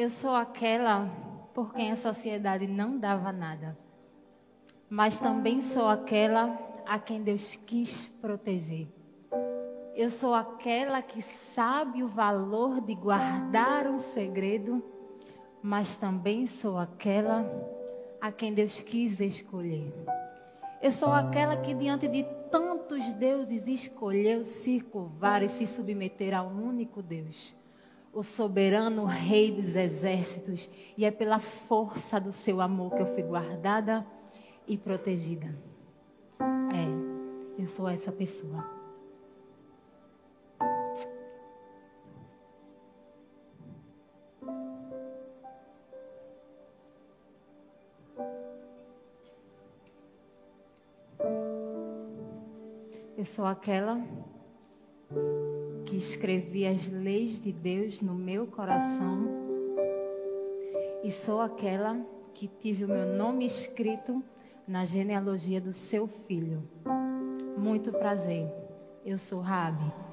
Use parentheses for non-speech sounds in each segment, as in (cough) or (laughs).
Eu sou aquela por quem a sociedade não dava nada, mas também sou aquela a quem Deus quis proteger. Eu sou aquela que sabe o valor de guardar um segredo, mas também sou aquela a quem Deus quis escolher. Eu sou aquela que, diante de tantos deuses, escolheu se curvar e se submeter ao único Deus, o soberano Rei dos exércitos, e é pela força do seu amor que eu fui guardada e protegida. É, eu sou essa pessoa. Eu sou aquela que escrevi as leis de Deus no meu coração. E sou aquela que tive o meu nome escrito na genealogia do seu filho. Muito prazer. Eu sou Rabi.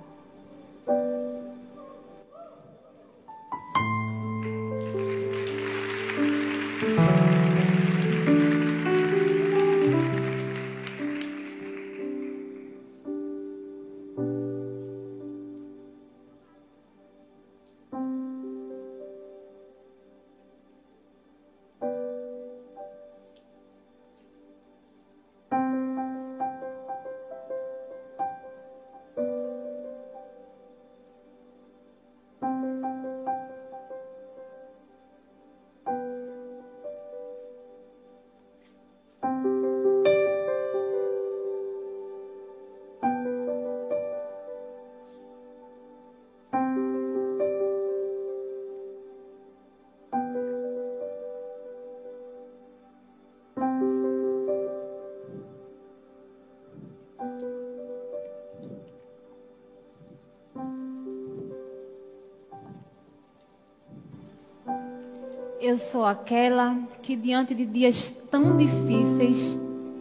Eu sou aquela que, diante de dias tão difíceis,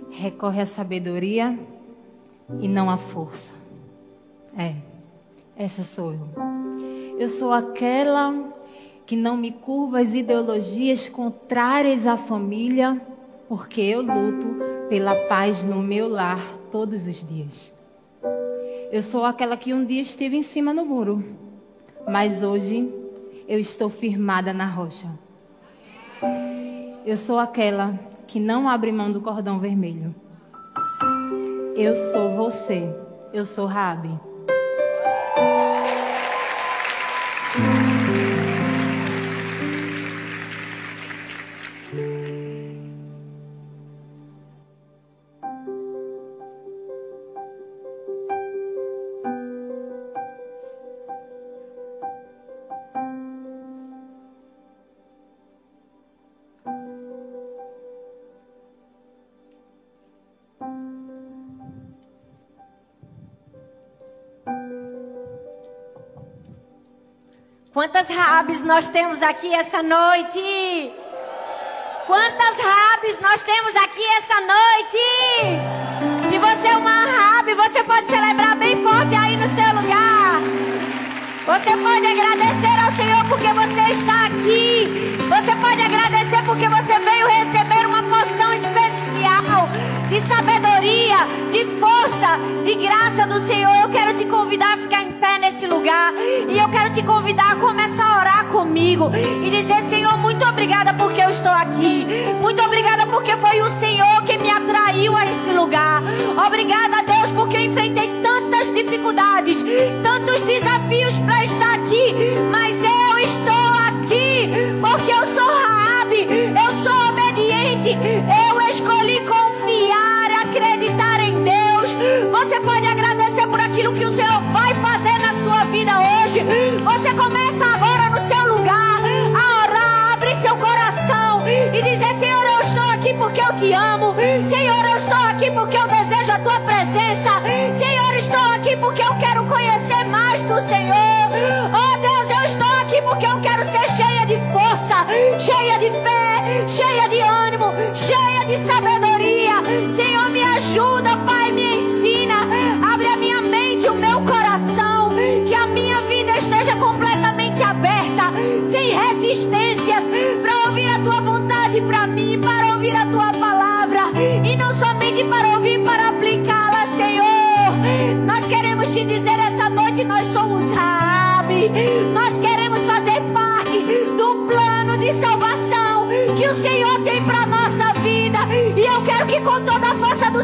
recorre à sabedoria e não à força. É, essa sou eu. Eu sou aquela que não me curva às ideologias contrárias à família, porque eu luto pela paz no meu lar todos os dias. Eu sou aquela que um dia esteve em cima no muro, mas hoje eu estou firmada na rocha. Eu sou aquela que não abre mão do cordão vermelho. Eu sou você. Eu sou Rabi. Rabes nós temos aqui essa noite? Quantas rabes nós temos aqui essa noite? Se você é uma rabe, você pode celebrar bem forte aí no seu lugar. Você pode agradecer ao Senhor porque você está aqui. Você pode agradecer porque você veio receber uma porção especial de sabedoria, de força, de graça do Senhor. Eu quero te convidar a ficar nesse lugar. E eu quero te convidar a começar a orar comigo e dizer: Senhor, muito obrigada porque eu estou aqui. Muito obrigada porque foi o Senhor que me atraiu a esse lugar. Obrigada, Deus, porque eu enfrentei tantas dificuldades, tantos desafios para estar aqui. Porque eu quero conhecer mais do Senhor. Oh Deus, eu estou aqui porque eu quero ser cheia de força, cheia de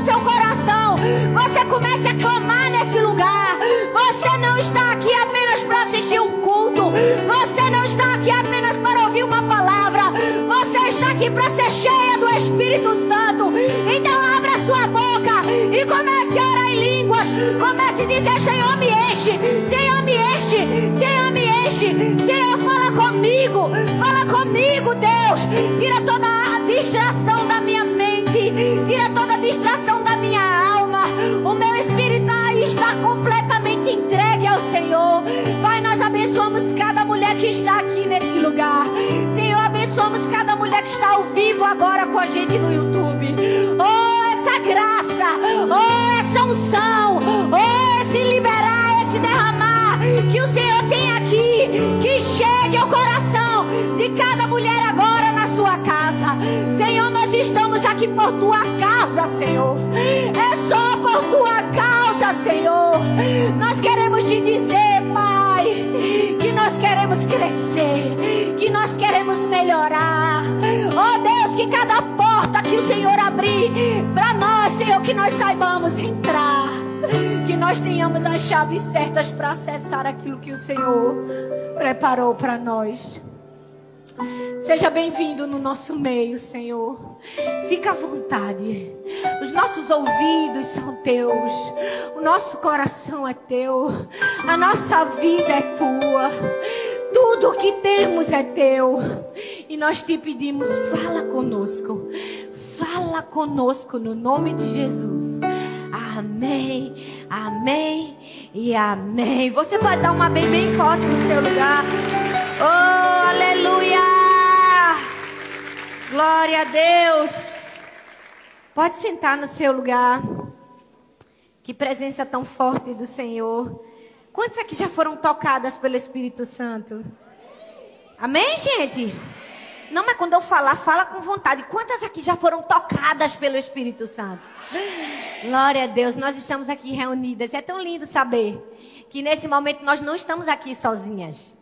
seu coração você comece a clamar nesse lugar. Você não está aqui apenas para assistir um culto. Você não está aqui apenas para ouvir uma palavra. Você está aqui para ser cheia do Espírito Santo. Então abra sua boca e comece a orar em línguas. Comece a dizer: Senhor, me enche. Senhor, me enche. Senhor, me enche. Senhor, fala comigo. Fala comigo, Deus. Tira toda a distração da minha mente. Tira distração da minha alma. O meu espírito está completamente entregue ao Senhor. Pai, nós abençoamos cada mulher que está aqui nesse lugar. Senhor, abençoamos cada mulher que está ao vivo agora com a gente no YouTube. Oh, essa graça, oh, essa unção, oh, esse liberar, esse derramar que o Senhor tem aqui, que chegue ao coração de cada mulher agora por tua causa, Senhor. É só por tua causa, Senhor. Nós queremos te dizer, Pai, que nós queremos crescer, que nós queremos melhorar. Oh Deus, que cada porta que o Senhor abrir para nós, Senhor, que nós saibamos entrar. Que nós tenhamos as chaves certas para acessar aquilo que o Senhor preparou para nós. Seja bem-vindo no nosso meio, Senhor. Fica à vontade. Os nossos ouvidos são teus. O nosso coração é teu. A nossa vida é tua. Tudo o que temos é teu. E nós te pedimos, fala conosco. Fala conosco no nome de Jesus. Amém, amém e amém. Você pode dar uma bem bem forte no seu lugar. Oh, aleluia! Glória a Deus. Pode sentar no seu lugar. Que presença tão forte do Senhor. Quantos aqui já foram tocadas pelo Espírito Santo? Amém, gente? Não, mas quando eu falar, fala com vontade. Quantas aqui já foram tocadas pelo Espírito Santo? Glória a Deus, nós estamos aqui reunidas. É tão lindo saber que nesse momento nós não estamos aqui sozinhas.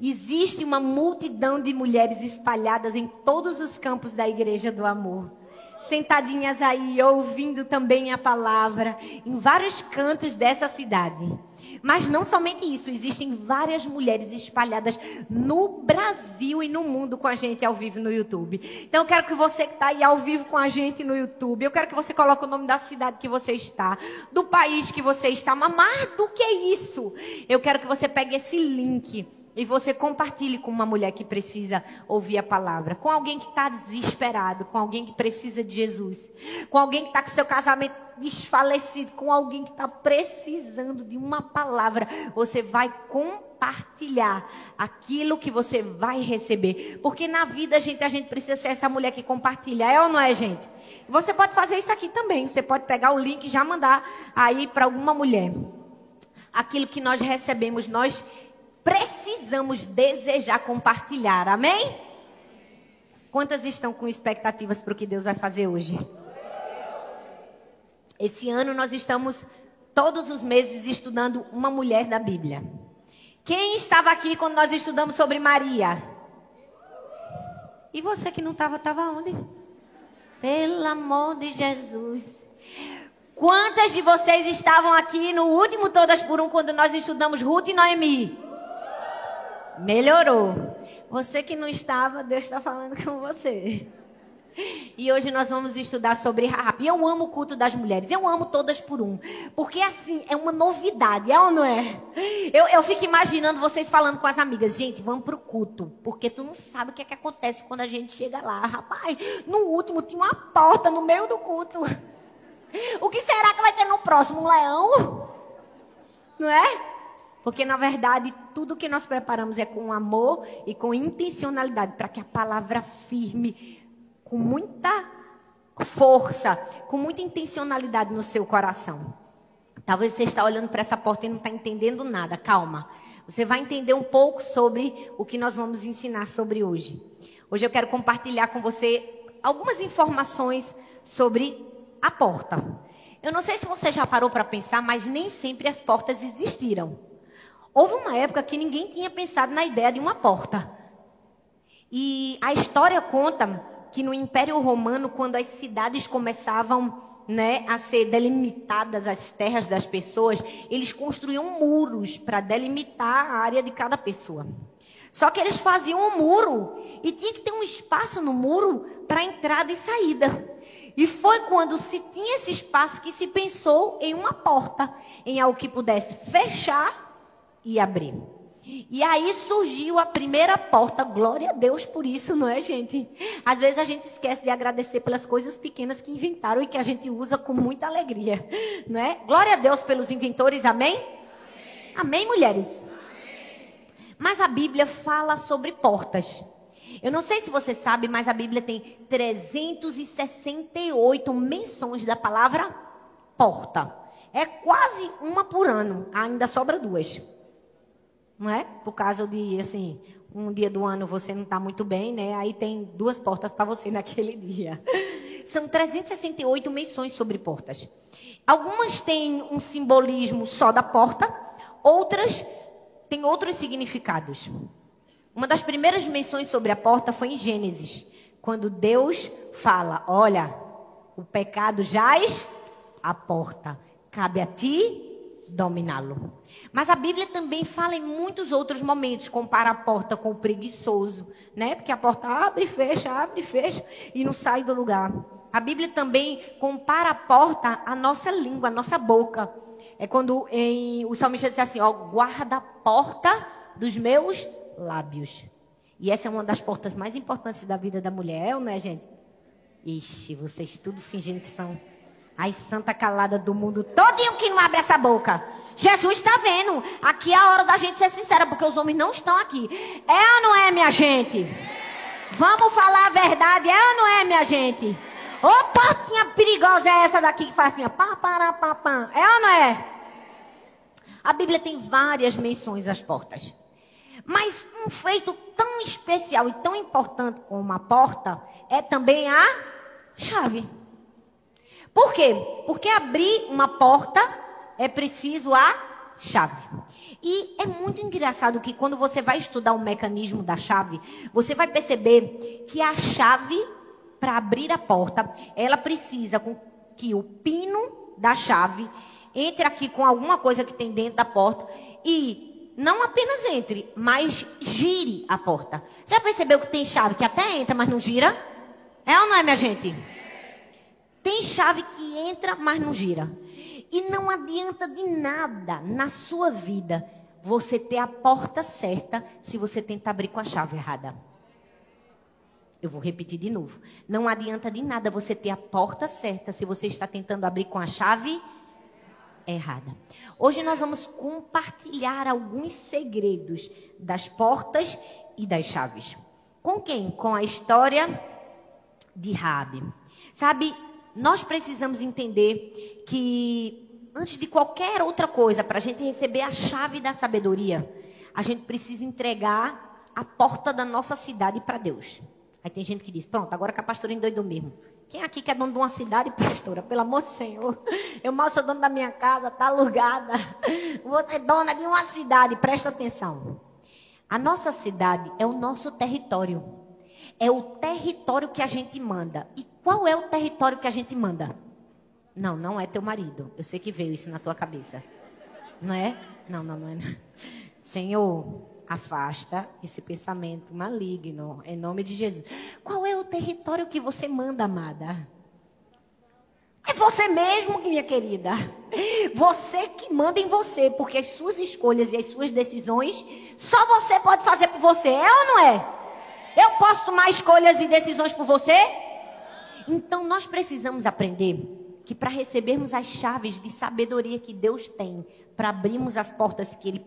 Existe uma multidão de mulheres espalhadas em todos os campos da Igreja do Amor. Sentadinhas aí, ouvindo também a palavra, em vários cantos dessa cidade. Mas não somente isso, existem várias mulheres espalhadas no Brasil e no mundo com a gente ao vivo no YouTube. Então eu quero que você que está aí ao vivo com a gente no YouTube, eu quero que você coloque o nome da cidade que você está, do país que você está, mas mais do que isso, eu quero que você pegue esse link e você compartilhe com uma mulher que precisa ouvir a palavra, com alguém que está desesperado, com alguém que precisa de Jesus, com alguém que está com seu casamento desfalecido, com alguém que está precisando de uma palavra. Você vai compartilhar aquilo que você vai receber. Porque na vida, gente, a gente precisa ser essa mulher que compartilha. É ou não é, gente? Você pode fazer isso aqui também. Você pode pegar o link e já mandar aí para alguma mulher. Aquilo que nós recebemos, nós precisamos desejar compartilhar. Amém? Quantas estão com expectativas para o que Deus vai fazer hoje? Esse ano nós estamos todos os meses estudando uma mulher da Bíblia. Quem estava aqui quando nós estudamos sobre Maria? E você que não estava, estava onde? Pelo amor de Jesus. Quantas de vocês estavam aqui no último Todas por Um, quando nós estudamos Ruth e Noemi? Melhorou. Você que não estava, Deus está falando com você. E hoje nós vamos estudar sobre Raab. E eu amo o culto das mulheres. Eu amo todas por um. Porque assim, é uma novidade, é ou não é? Eu, eu fico imaginando vocês falando com as amigas. Gente, vamos pro culto. Porque tu não sabe o que é que acontece quando a gente chega lá. Rapaz, no último tinha uma porta no meio do culto. O que será que vai ter no próximo? Um leão? Não é? Porque, na verdade, tudo que nós preparamos é com amor e com intencionalidade, para que a palavra firme, com muita força, com muita intencionalidade no seu coração. Talvez você está olhando para essa porta e não está entendendo nada. Calma. Você vai entender um pouco sobre o que nós vamos ensinar sobre hoje. Hoje eu quero compartilhar com você algumas informações sobre a porta. Eu não sei se você já parou para pensar, mas nem sempre as portas existiram. Houve uma época que ninguém tinha pensado na ideia de uma porta. E a história conta que no Império Romano, quando as cidades começavam né, a ser delimitadas as terras das pessoas, eles construíam muros para delimitar a área de cada pessoa. Só que eles faziam um muro e tinha que ter um espaço no muro para entrada e saída. E foi quando se tinha esse espaço que se pensou em uma porta, em algo que pudesse fechar e abrir. E aí surgiu a primeira porta, glória a Deus por isso, não é, gente? Às vezes a gente esquece de agradecer pelas coisas pequenas que inventaram e que a gente usa com muita alegria, não é? Glória a Deus pelos inventores, amém? Amém, amém mulheres? Mas a Bíblia fala sobre portas. Eu não sei se você sabe, mas a Bíblia tem 368 menções da palavra porta. É quase uma por ano, ainda sobra duas. Não é? Por causa de, assim, um dia do ano você não está muito bem, né? Aí tem duas portas para você (laughs) naquele dia. São 368 menções sobre portas. Algumas têm um simbolismo só da porta, outras tem outros significados. Uma das primeiras menções sobre a porta foi em Gênesis, quando Deus fala: Olha, o pecado jaz à porta, cabe a ti dominá-lo. Mas a Bíblia também fala em muitos outros momentos, compara a porta com o preguiçoso, né? Porque a porta abre e fecha, abre e fecha e não sai do lugar. A Bíblia também compara a porta à nossa língua, à nossa boca. É quando em, o salmista diz assim: ó, guarda a porta dos meus lábios. E essa é uma das portas mais importantes da vida da mulher, é ou não é, gente? Ixi, vocês tudo fingindo que são as santa calada do mundo todinho que não abre essa boca. Jesus está vendo. Aqui é a hora da gente ser sincera, porque os homens não estão aqui. É ou não é, minha gente? Vamos falar a verdade, é ou não é, minha gente? Ô portinha perigosa é essa daqui que faz assim, pá, pá, pá, pá. É ou não é? A Bíblia tem várias menções às portas. Mas um feito tão especial e tão importante como a porta é também a chave. Por quê? Porque abrir uma porta é preciso a chave. E é muito engraçado que quando você vai estudar o mecanismo da chave, você vai perceber que a chave para abrir a porta, ela precisa que o pino da chave entre aqui com alguma coisa que tem dentro da porta e não apenas entre, mas gire a porta. Você já percebeu que tem chave que até entra, mas não gira? É ou não é, minha gente? Tem chave que entra, mas não gira. E não adianta de nada na sua vida você ter a porta certa se você tentar abrir com a chave errada. Eu vou repetir de novo. Não adianta de nada você ter a porta certa se você está tentando abrir com a chave errada. Hoje nós vamos compartilhar alguns segredos das portas e das chaves. Com quem? Com a história de Rabi. Sabe, nós precisamos entender que antes de qualquer outra coisa, para a gente receber a chave da sabedoria, a gente precisa entregar a porta da nossa cidade para Deus. Aí tem gente que diz: pronto, agora que a pastora endoidou mesmo. Quem aqui que é dono de uma cidade, pastora? Pelo amor do Senhor. Eu mal sou dono da minha casa, está alugada. Você é dona de uma cidade, presta atenção. A nossa cidade é o nosso território. É o território que a gente manda. E qual é o território que a gente manda? Não, não é teu marido. Eu sei que veio isso na tua cabeça. Não é? Não, não, não é. Senhor, Afasta esse pensamento maligno, em nome de Jesus. Qual é o território que você manda, amada? É você mesmo, minha querida. Você que manda em você, porque as suas escolhas e as suas decisões só você pode fazer por você, é ou não é? Eu posso tomar escolhas e decisões por você? Então nós precisamos aprender que para recebermos as chaves de sabedoria que Deus tem, para abrirmos as portas que Ele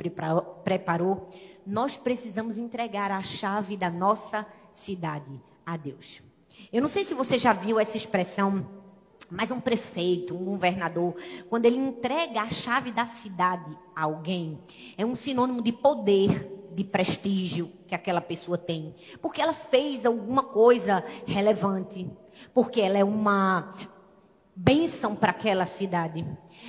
preparou, nós precisamos entregar a chave da nossa cidade a Deus. Eu não sei se você já viu essa expressão, mas um prefeito, um governador, quando ele entrega a chave da cidade a alguém, é um sinônimo de poder, de prestígio que aquela pessoa tem, porque ela fez alguma coisa relevante, porque ela é uma bênção para aquela cidade.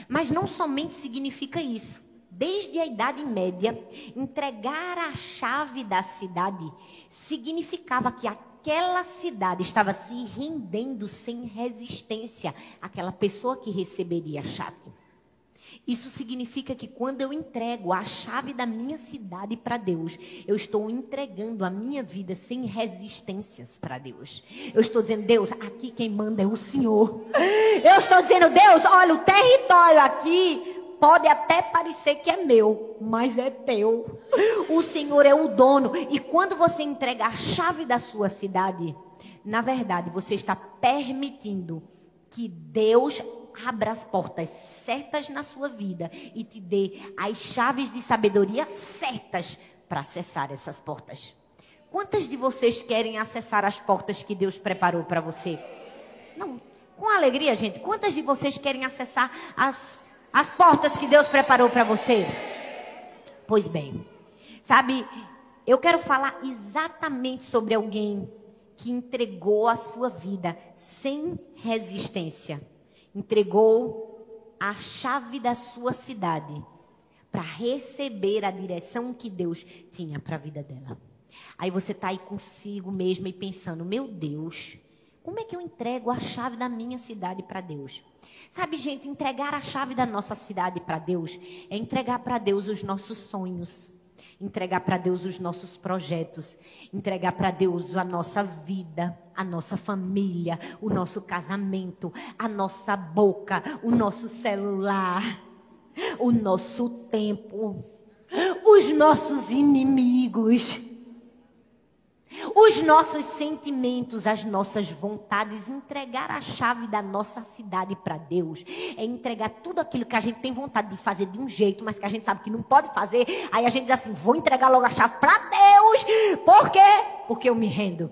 Mas não somente significa isso. Desde a Idade Média, entregar a chave da cidade significava que aquela cidade estava se rendendo sem resistência àquela pessoa que receberia a chave. Isso significa que quando eu entrego a chave da minha cidade para Deus, eu estou entregando a minha vida sem resistências para Deus. Eu estou dizendo, Deus, aqui quem manda é o Senhor. Eu estou dizendo, Deus, olha, o território aqui pode até parecer que é meu, mas é teu. O Senhor é o dono. E quando você entrega a chave da sua cidade, na verdade, você está permitindo que Deus abra as portas certas na sua vida e te dê as chaves de sabedoria certas para acessar essas portas. Quantas de vocês querem acessar as portas que Deus preparou para você? Não, com alegria, gente. Quantas de vocês querem acessar as, as portas que Deus preparou para você? Pois bem, sabe, eu quero falar exatamente sobre alguém que entregou a sua vida sem resistência entregou a chave da sua cidade para receber a direção que Deus tinha para a vida dela. Aí você está aí consigo mesmo e pensando: meu Deus, como é que eu entrego a chave da minha cidade para Deus? Sabe, gente, entregar a chave da nossa cidade para Deus é entregar para Deus os nossos sonhos entregar para Deus os nossos projetos, entregar para Deus a nossa vida, a nossa família, o nosso casamento, a nossa boca, o nosso celular, o nosso tempo, os nossos inimigos os nossos sentimentos, as nossas vontades, entregar a chave da nossa cidade para Deus, é entregar tudo aquilo que a gente tem vontade de fazer de um jeito, mas que a gente sabe que não pode fazer. Aí a gente diz assim: vou entregar logo a chave para Deus. Por quê? Porque eu me rendo.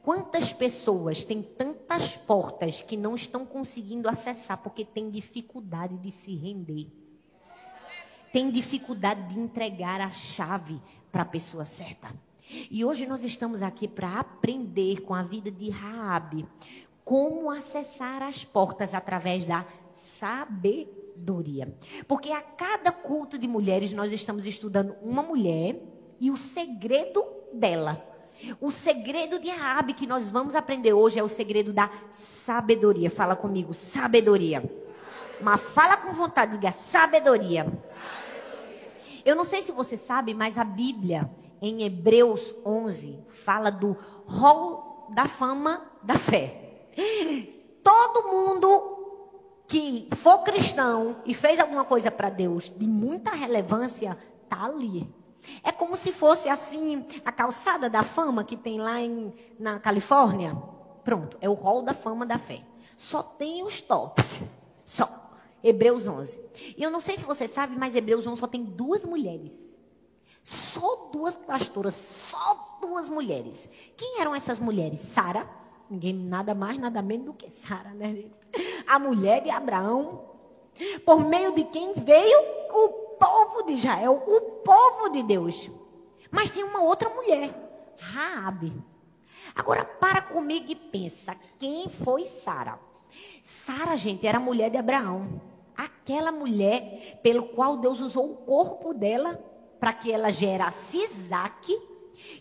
Quantas pessoas têm tantas portas que não estão conseguindo acessar porque têm dificuldade de se render? Tem dificuldade de entregar a chave para a pessoa certa. E hoje nós estamos aqui para aprender com a vida de Raabe como acessar as portas através da sabedoria. Porque a cada culto de mulheres nós estamos estudando uma mulher e o segredo dela. O segredo de Raabe que nós vamos aprender hoje é o segredo da sabedoria. Fala comigo, sabedoria. Mas fala com vontade, diga sabedoria. sabedoria. Eu não sei se você sabe, mas a Bíblia em Hebreus 11, fala do rol da fama da fé. Todo mundo que for cristão e fez alguma coisa para Deus de muita relevância, tá ali. É como se fosse assim a calçada da fama que tem lá em, na Califórnia. Pronto, é o rol da fama da fé. Só tem os tops. Só. Hebreus 11. E eu não sei se você sabe, mas Hebreus 11 só tem duas mulheres. Só duas pastoras, só duas mulheres. Quem eram essas mulheres? Sara, ninguém nada mais, nada menos do que Sara, né? A mulher de Abraão, por meio de quem veio o povo de Israel, o povo de Deus. Mas tem uma outra mulher, Raabe. Agora para comigo e pensa, quem foi Sara? Sara, gente, era mulher de Abraão. Aquela mulher pelo qual Deus usou o corpo dela para que ela gerasse Isaac,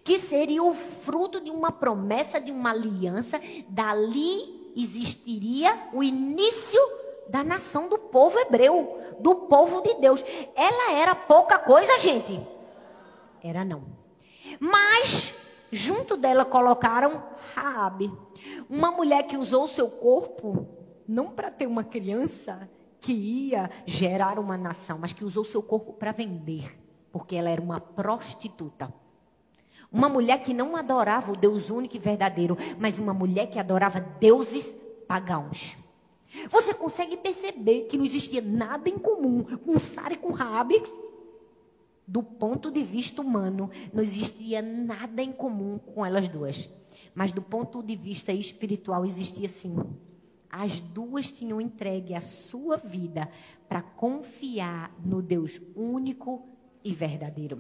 que seria o fruto de uma promessa, de uma aliança. Dali existiria o início da nação do povo hebreu, do povo de Deus. Ela era pouca coisa, gente? Era não. Mas junto dela colocaram Raabe, uma mulher que usou o seu corpo não para ter uma criança que ia gerar uma nação, mas que usou o seu corpo para vender porque ela era uma prostituta. Uma mulher que não adorava o Deus único e verdadeiro, mas uma mulher que adorava deuses pagãos. Você consegue perceber que não existia nada em comum com Sara e com Rabi? Do ponto de vista humano, não existia nada em comum com elas duas. Mas do ponto de vista espiritual, existia sim. As duas tinham entregue a sua vida para confiar no Deus único e verdadeiro.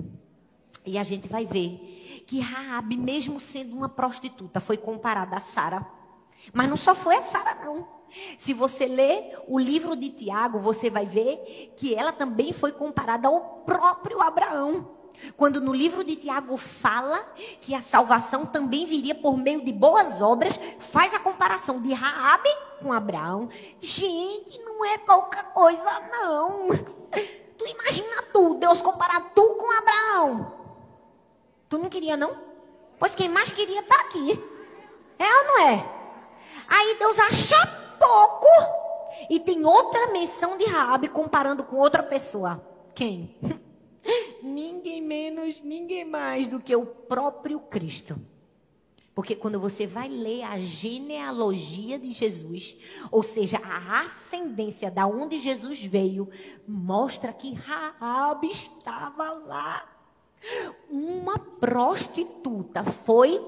E a gente vai ver que Raabe, mesmo sendo uma prostituta, foi comparada a Sara. Mas não só foi a Sara, não. Se você ler o livro de Tiago, você vai ver que ela também foi comparada ao próprio Abraão. Quando no livro de Tiago fala que a salvação também viria por meio de boas obras, faz a comparação de Raabe com Abraão. Gente, não é pouca coisa não. Tu imagina tu, Deus comparar tu com Abraão. Tu não queria não? Pois quem mais queria tá aqui. É ou não é? Aí Deus acha pouco e tem outra menção de Raabe comparando com outra pessoa. Quem? (laughs) ninguém menos, ninguém mais do que o próprio Cristo. Porque quando você vai ler a genealogia de Jesus, ou seja, a ascendência da onde Jesus veio, mostra que Raabe estava lá. Uma prostituta foi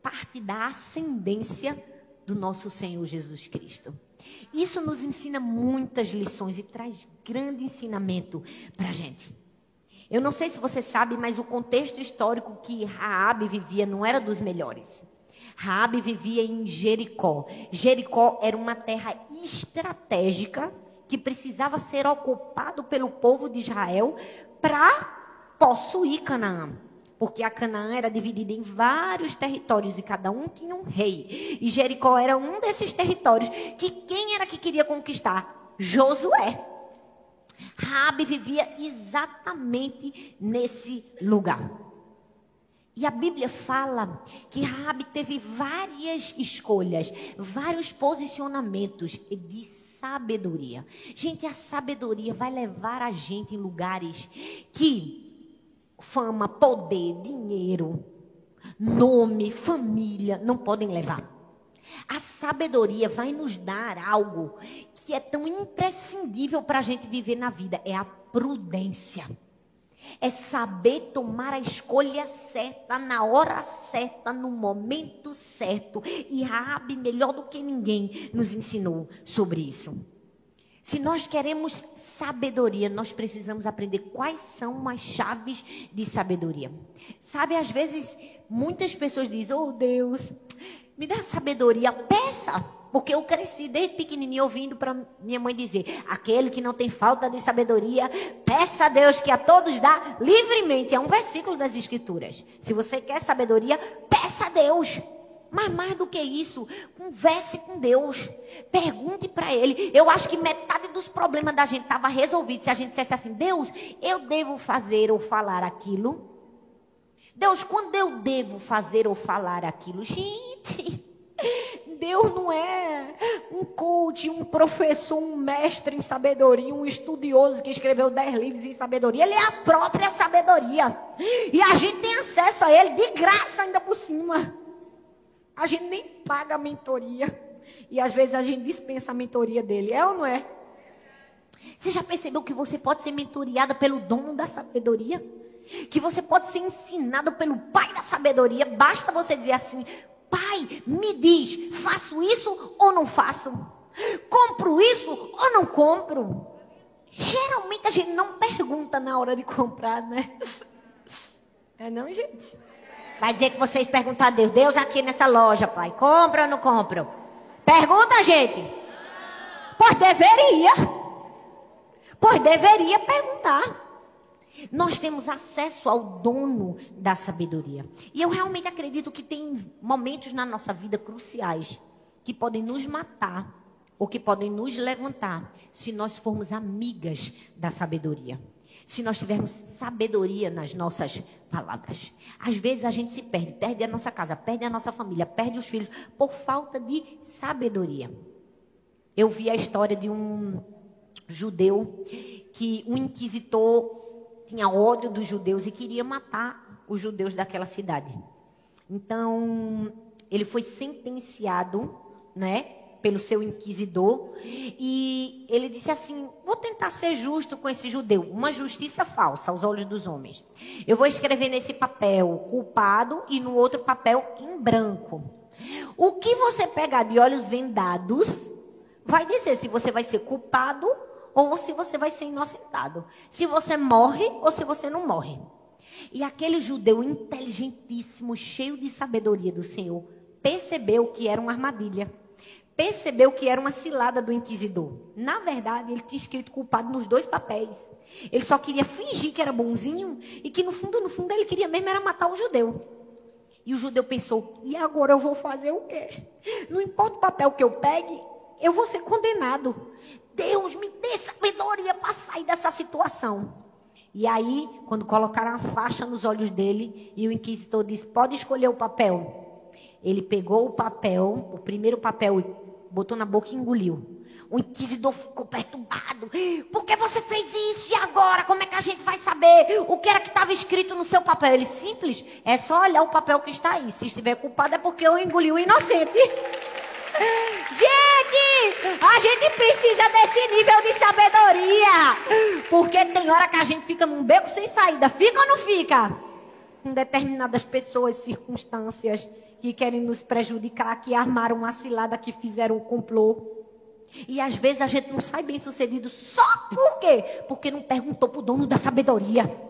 parte da ascendência do nosso Senhor Jesus Cristo. Isso nos ensina muitas lições e traz grande ensinamento para a gente. Eu não sei se você sabe, mas o contexto histórico que Raabe vivia não era dos melhores. Raabe vivia em Jericó. Jericó era uma terra estratégica que precisava ser ocupado pelo povo de Israel para possuir Canaã. Porque a Canaã era dividida em vários territórios e cada um tinha um rei. E Jericó era um desses territórios que quem era que queria conquistar? Josué. Rabi vivia exatamente nesse lugar. E a Bíblia fala que Rabi teve várias escolhas, vários posicionamentos de sabedoria. Gente, a sabedoria vai levar a gente em lugares que fama, poder, dinheiro, nome, família não podem levar. A sabedoria vai nos dar algo que é tão imprescindível para a gente viver na vida: é a prudência. É saber tomar a escolha certa, na hora certa, no momento certo. E Rabi, melhor do que ninguém, nos ensinou sobre isso. Se nós queremos sabedoria, nós precisamos aprender quais são as chaves de sabedoria. Sabe, às vezes, muitas pessoas dizem: Oh Deus, me dá sabedoria, peça. Porque eu cresci desde pequenininho ouvindo para minha mãe dizer: aquele que não tem falta de sabedoria, peça a Deus que a todos dá livremente. É um versículo das Escrituras. Se você quer sabedoria, peça a Deus. Mas mais do que isso, converse com Deus. Pergunte para Ele. Eu acho que metade dos problemas da gente estava resolvido se a gente dissesse assim: Deus, eu devo fazer ou falar aquilo Deus, quando eu devo fazer ou falar aquilo? Gente, Deus não é um coach, um professor, um mestre em sabedoria, um estudioso que escreveu dez livros em sabedoria. Ele é a própria sabedoria. E a gente tem acesso a ele de graça ainda por cima. A gente nem paga a mentoria. E às vezes a gente dispensa a mentoria dele. É ou não é? Você já percebeu que você pode ser mentoriada pelo dono da sabedoria? que você pode ser ensinado pelo Pai da sabedoria. Basta você dizer assim: Pai, me diz, faço isso ou não faço? Compro isso ou não compro? Geralmente a gente não pergunta na hora de comprar, né? É não, gente? Vai dizer que vocês perguntam a Deus, Deus aqui nessa loja, pai, compra ou não compra? Pergunta, gente. Pois deveria. Pois deveria perguntar. Nós temos acesso ao dono da sabedoria. E eu realmente acredito que tem momentos na nossa vida cruciais que podem nos matar ou que podem nos levantar se nós formos amigas da sabedoria. Se nós tivermos sabedoria nas nossas palavras. Às vezes a gente se perde, perde a nossa casa, perde a nossa família, perde os filhos por falta de sabedoria. Eu vi a história de um judeu que um inquisitor tinha ódio dos judeus e queria matar os judeus daquela cidade. Então, ele foi sentenciado, né, pelo seu inquisidor, e ele disse assim: "Vou tentar ser justo com esse judeu, uma justiça falsa aos olhos dos homens. Eu vou escrever nesse papel culpado e no outro papel em branco. O que você pegar de olhos vendados vai dizer se você vai ser culpado ou se você vai ser inocentado. Se você morre ou se você não morre. E aquele judeu inteligentíssimo, cheio de sabedoria do Senhor, percebeu que era uma armadilha. Percebeu que era uma cilada do inquisidor. Na verdade, ele tinha escrito culpado nos dois papéis. Ele só queria fingir que era bonzinho e que no fundo, no fundo, ele queria mesmo era matar o judeu. E o judeu pensou: e agora eu vou fazer o quê? Não importa o papel que eu pegue, eu vou ser condenado. Deus me dê sabedoria para sair dessa situação. E aí, quando colocaram a faixa nos olhos dele, e o inquisitor disse: Pode escolher o papel. Ele pegou o papel, o primeiro papel, botou na boca e engoliu. O inquisidor ficou perturbado. Por que você fez isso? E agora? Como é que a gente vai saber o que era que estava escrito no seu papel? Ele simples, é só olhar o papel que está aí. Se estiver culpado é porque eu engoli o inocente. Gente, a gente precisa desse nível de sabedoria. Porque tem hora que a gente fica num beco sem saída. Fica ou não fica? Com determinadas pessoas, circunstâncias que querem nos prejudicar, que armaram uma cilada, que fizeram um complô. E às vezes a gente não sai bem sucedido só por quê? Porque não perguntou para o dono da sabedoria.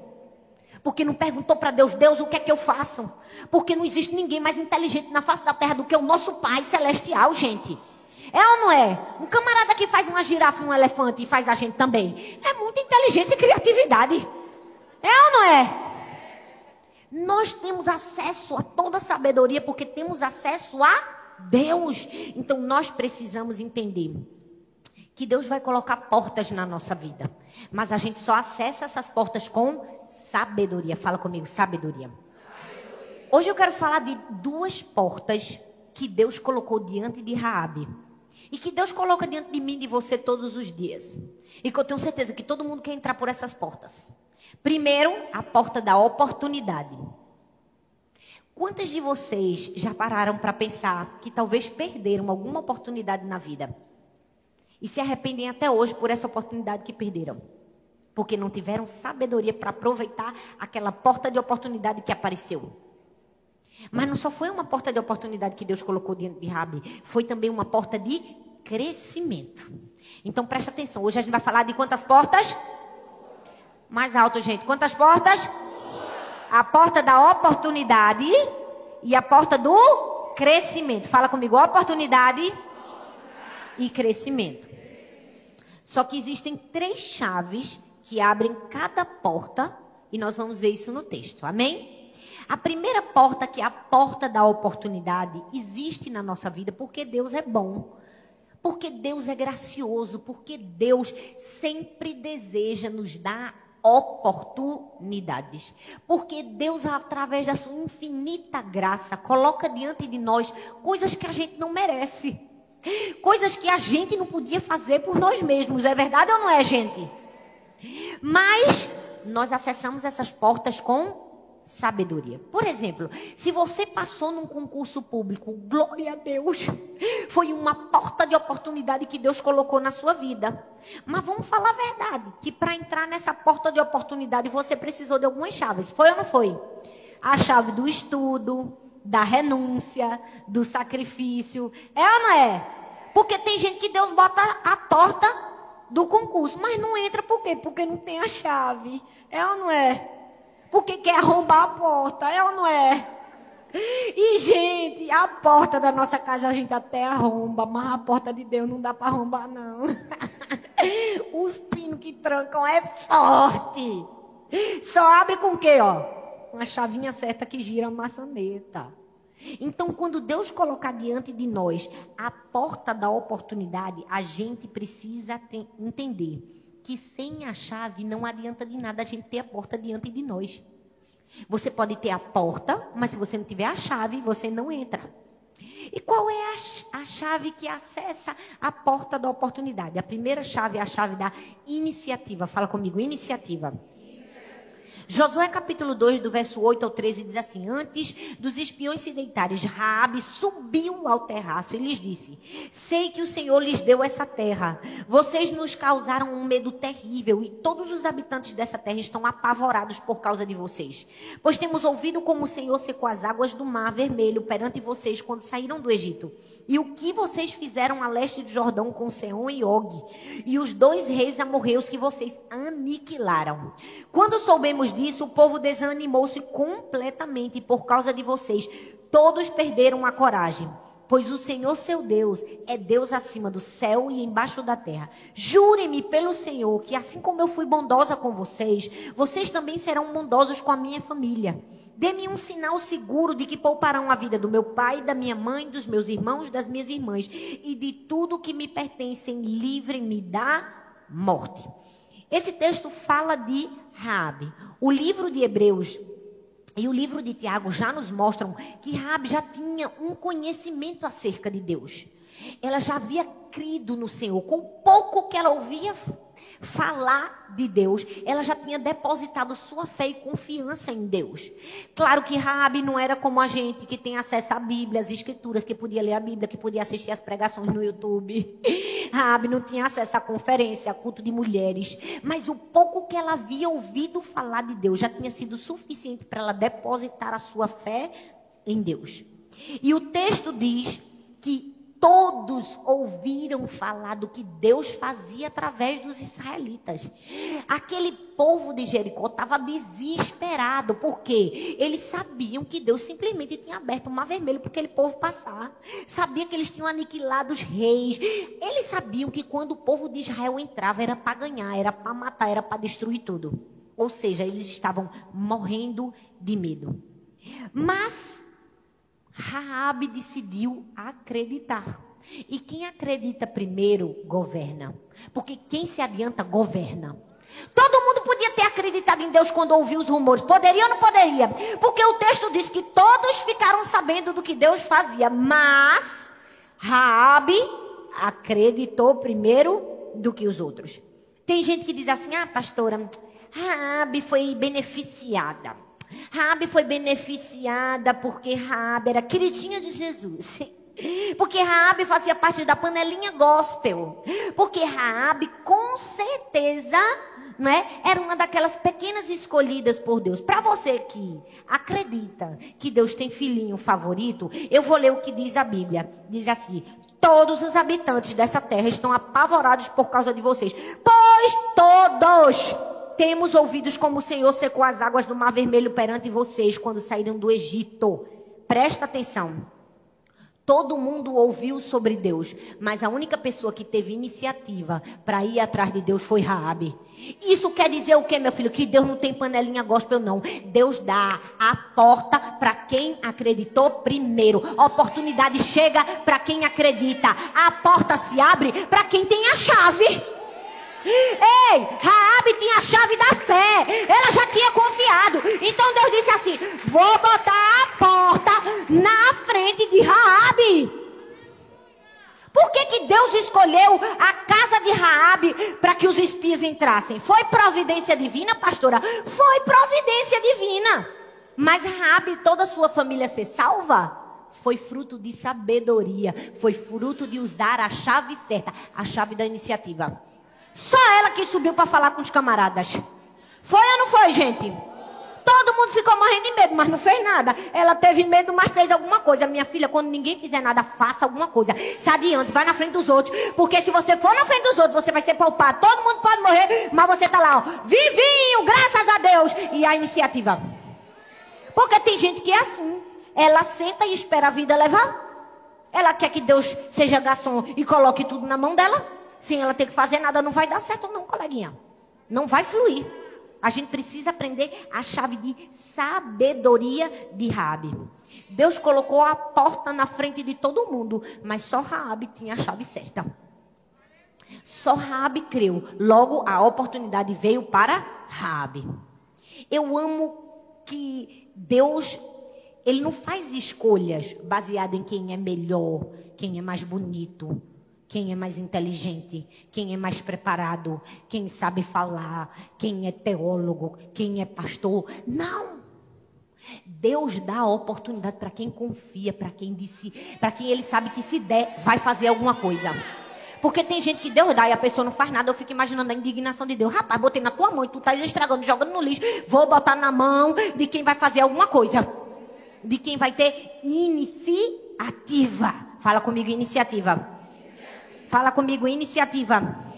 Porque não perguntou para Deus, Deus, o que é que eu faço? Porque não existe ninguém mais inteligente na face da terra do que o nosso Pai Celestial, gente. É ou não é? Um camarada que faz uma girafa, um elefante e faz a gente também. É muita inteligência e criatividade. É ou não é? Nós temos acesso a toda a sabedoria porque temos acesso a Deus. Então nós precisamos entender que Deus vai colocar portas na nossa vida, mas a gente só acessa essas portas com sabedoria. Fala comigo, sabedoria. Hoje eu quero falar de duas portas que Deus colocou diante de Raabe. E que Deus coloca diante de mim e de você todos os dias. E que eu tenho certeza que todo mundo quer entrar por essas portas. Primeiro, a porta da oportunidade. Quantas de vocês já pararam para pensar que talvez perderam alguma oportunidade na vida? E se arrependem até hoje por essa oportunidade que perderam? Porque não tiveram sabedoria para aproveitar aquela porta de oportunidade que apareceu. Mas não só foi uma porta de oportunidade que Deus colocou diante de Rabi, foi também uma porta de crescimento. Então presta atenção, hoje a gente vai falar de quantas portas? Mais alto, gente. Quantas portas? a porta da oportunidade e a porta do crescimento. Fala comigo, oportunidade e crescimento. Só que existem três chaves que abrem cada porta e nós vamos ver isso no texto. Amém? A primeira porta, que é a porta da oportunidade, existe na nossa vida porque Deus é bom. Porque Deus é gracioso, porque Deus sempre deseja nos dar oportunidades. Porque Deus, através da sua infinita graça, coloca diante de nós coisas que a gente não merece. Coisas que a gente não podia fazer por nós mesmos. É verdade ou não é, gente? Mas nós acessamos essas portas com sabedoria. Por exemplo, se você passou num concurso público, glória a Deus, (laughs) foi uma porta de oportunidade que Deus colocou na sua vida. Mas vamos falar a verdade, que para entrar nessa porta de oportunidade você precisou de algumas chaves. Foi ou não foi? A chave do estudo, da renúncia, do sacrifício. É ou não é? Porque tem gente que Deus bota a porta do concurso, mas não entra por quê? Porque não tem a chave. É ou não é? porque quer arrombar a porta, é ou não é? E, gente, a porta da nossa casa a gente até arromba, mas a porta de Deus não dá para arrombar, não. (laughs) Os pinos que trancam é forte. Só abre com o quê, ó? Uma chavinha certa que gira a maçaneta. Então, quando Deus colocar diante de nós a porta da oportunidade, a gente precisa entender que sem a chave não adianta de nada a gente ter a porta diante de nós. Você pode ter a porta, mas se você não tiver a chave, você não entra. E qual é a, chave que acessa a porta da oportunidade? A primeira chave é a chave da iniciativa. Fala comigo, iniciativa. Josué capítulo 2, do verso 8 ao 13, diz assim: Antes dos espiões se deitarem, Raabe subiu ao terraço e lhes disse: Sei que o Senhor lhes deu essa terra. Vocês nos causaram um medo terrível e todos os habitantes dessa terra estão apavorados por causa de vocês. Pois temos ouvido como o Senhor secou as águas do mar vermelho perante vocês quando saíram do Egito. E o que vocês fizeram a leste do Jordão com Seom e Og. E os dois reis amorreus que vocês aniquilaram. Quando soubemos soubemos disso, o povo desanimou-se completamente por causa de vocês. Todos perderam a coragem. Pois o Senhor seu Deus é Deus acima do céu e embaixo da terra. Jurem-me pelo Senhor que, assim como eu fui bondosa com vocês, vocês também serão bondosos com a minha família. Dê-me um sinal seguro de que pouparão a vida do meu pai, da minha mãe, dos meus irmãos, das minhas irmãs e de tudo que me pertencem. Livrem-me da morte. Esse texto fala de Raabe. O livro de Hebreus e o livro de Tiago já nos mostram que Rabi já tinha um conhecimento acerca de Deus. Ela já havia crido no Senhor. Com pouco que ela ouvia falar de Deus, ela já tinha depositado sua fé e confiança em Deus. Claro que Rabi não era como a gente que tem acesso à Bíblia, às escrituras, que podia ler a Bíblia, que podia assistir as pregações no YouTube. (laughs) Rabi não tinha acesso à conferência, a culto de mulheres, mas o pouco que ela havia ouvido falar de Deus já tinha sido suficiente para ela depositar a sua fé em Deus. E o texto diz que todos ouviram falar do que Deus fazia através dos israelitas. Aquele povo de Jericó estava desesperado, porque eles sabiam que Deus simplesmente tinha aberto o mar vermelho para aquele povo passar. Sabia que eles tinham aniquilado os reis. Eles sabiam que quando o povo de Israel entrava era para ganhar, era para matar, era para destruir tudo. Ou seja, eles estavam morrendo de medo. Mas Raabe decidiu acreditar. E quem acredita primeiro governa. Porque quem se adianta governa. Todo mundo podia ter acreditado em Deus quando ouviu os rumores. Poderia ou não poderia? Porque o texto diz que todos ficaram sabendo do que Deus fazia. Mas Raabe acreditou primeiro do que os outros. Tem gente que diz assim: "Ah, pastora, Raabe foi beneficiada. Rabi foi beneficiada porque Rabi era queridinha de Jesus. (laughs) Porque Raabe fazia parte da panelinha gospel. Porque Raabe, com certeza, né, era uma daquelas pequenas escolhidas por Deus. Para você que acredita que Deus tem filhinho favorito, eu vou ler o que diz a Bíblia. Diz assim: Todos os habitantes dessa terra estão apavorados por causa de vocês. Pois todos temos ouvidos como o Senhor secou as águas do Mar Vermelho perante vocês quando saíram do Egito. Presta atenção. Todo mundo ouviu sobre Deus, mas a única pessoa que teve iniciativa para ir atrás de Deus foi Raabe. Isso quer dizer o quê, meu filho? Que Deus não tem panelinha gospel não. Deus dá a porta para quem acreditou primeiro. A oportunidade chega para quem acredita. A porta se abre para quem tem a chave. Ei, Raabe tinha a chave da fé. Ela já tinha confiado. Então Deus disse assim: "Vou botar a porta na frente de Raabe". Por que, que Deus escolheu a casa de Raabe para que os espias entrassem? Foi providência divina, pastora? Foi providência divina. Mas Raabe e toda a sua família ser salva foi fruto de sabedoria, foi fruto de usar a chave certa, a chave da iniciativa. Só ela que subiu para falar com os camaradas. Foi ou não foi, gente? Todo mundo ficou morrendo de medo, mas não fez nada. Ela teve medo, mas fez alguma coisa. Minha filha, quando ninguém fizer nada, faça alguma coisa. Se adiante, vai na frente dos outros. Porque se você for na frente dos outros, você vai ser poupado. Todo mundo pode morrer, mas você tá lá, ó. Vivinho, graças a Deus. E a iniciativa. Porque tem gente que é assim. Ela senta e espera a vida levar. Ela quer que Deus seja garçom e coloque tudo na mão dela sem ela ter que fazer nada, não vai dar certo, não, coleguinha. Não vai fluir. A gente precisa aprender a chave de sabedoria de Rabi. Deus colocou a porta na frente de todo mundo, mas só Raabe tinha a chave certa. Só Raabe creu. Logo a oportunidade veio para Raabe. Eu amo que Deus ele não faz escolhas baseadas em quem é melhor, quem é mais bonito, quem é mais inteligente, quem é mais preparado, quem sabe falar, quem é teólogo, quem é pastor. Não! Deus dá a oportunidade para quem confia, para quem disse, para quem ele sabe que se der, vai fazer alguma coisa. Porque tem gente que Deus dá e a pessoa não faz nada. Eu fico imaginando a indignação de Deus. Rapaz, botei na tua mão e tu estás estragando, jogando no lixo. Vou botar na mão de quem vai fazer alguma coisa. De quem vai ter iniciativa. Fala comigo, iniciativa. Fala comigo, iniciativa.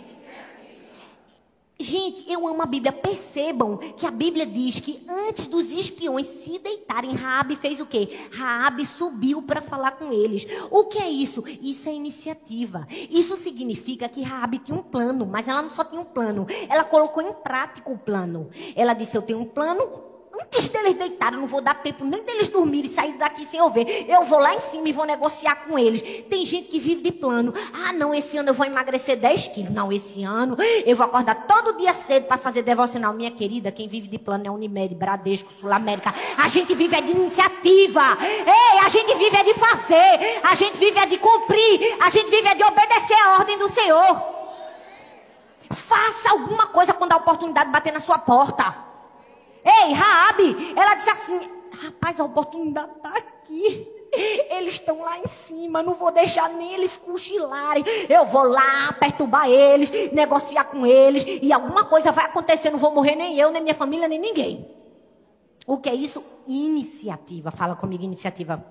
Gente, eu amo a Bíblia. Percebam que a Bíblia diz que antes dos espiões se deitarem, Raabe fez o quê? Raabe subiu para falar com eles. O que é isso? Isso é iniciativa. Isso significa que Raabe tinha um plano, mas ela não só tinha um plano, ela colocou em prática o plano. Ela disse: "Eu tenho um plano, Antes deles deitarem, não vou dar tempo nem deles dormirem e saírem daqui sem eu ver. Eu vou lá em cima e vou negociar com eles. Tem gente que vive de plano. Ah, não, esse ano eu vou emagrecer 10 quilos. Não, esse ano eu vou acordar todo dia cedo para fazer devocional. Minha querida, quem vive de plano é Unimed, Bradesco, Sul América. A gente vive é de iniciativa. Ei, a gente vive é de fazer. A gente vive é de cumprir. A gente vive é de obedecer a ordem do Senhor. Faça alguma coisa quando a oportunidade bater na sua porta. Ei, Raabe, ela disse assim: rapaz, a oportunidade está aqui. Eles estão lá em cima, não vou deixar nem eles cochilarem. Eu vou lá perturbar eles, negociar com eles, e alguma coisa vai acontecer. Não vou morrer nem eu, nem minha família, nem ninguém. O que é isso? Iniciativa. Fala comigo, iniciativa.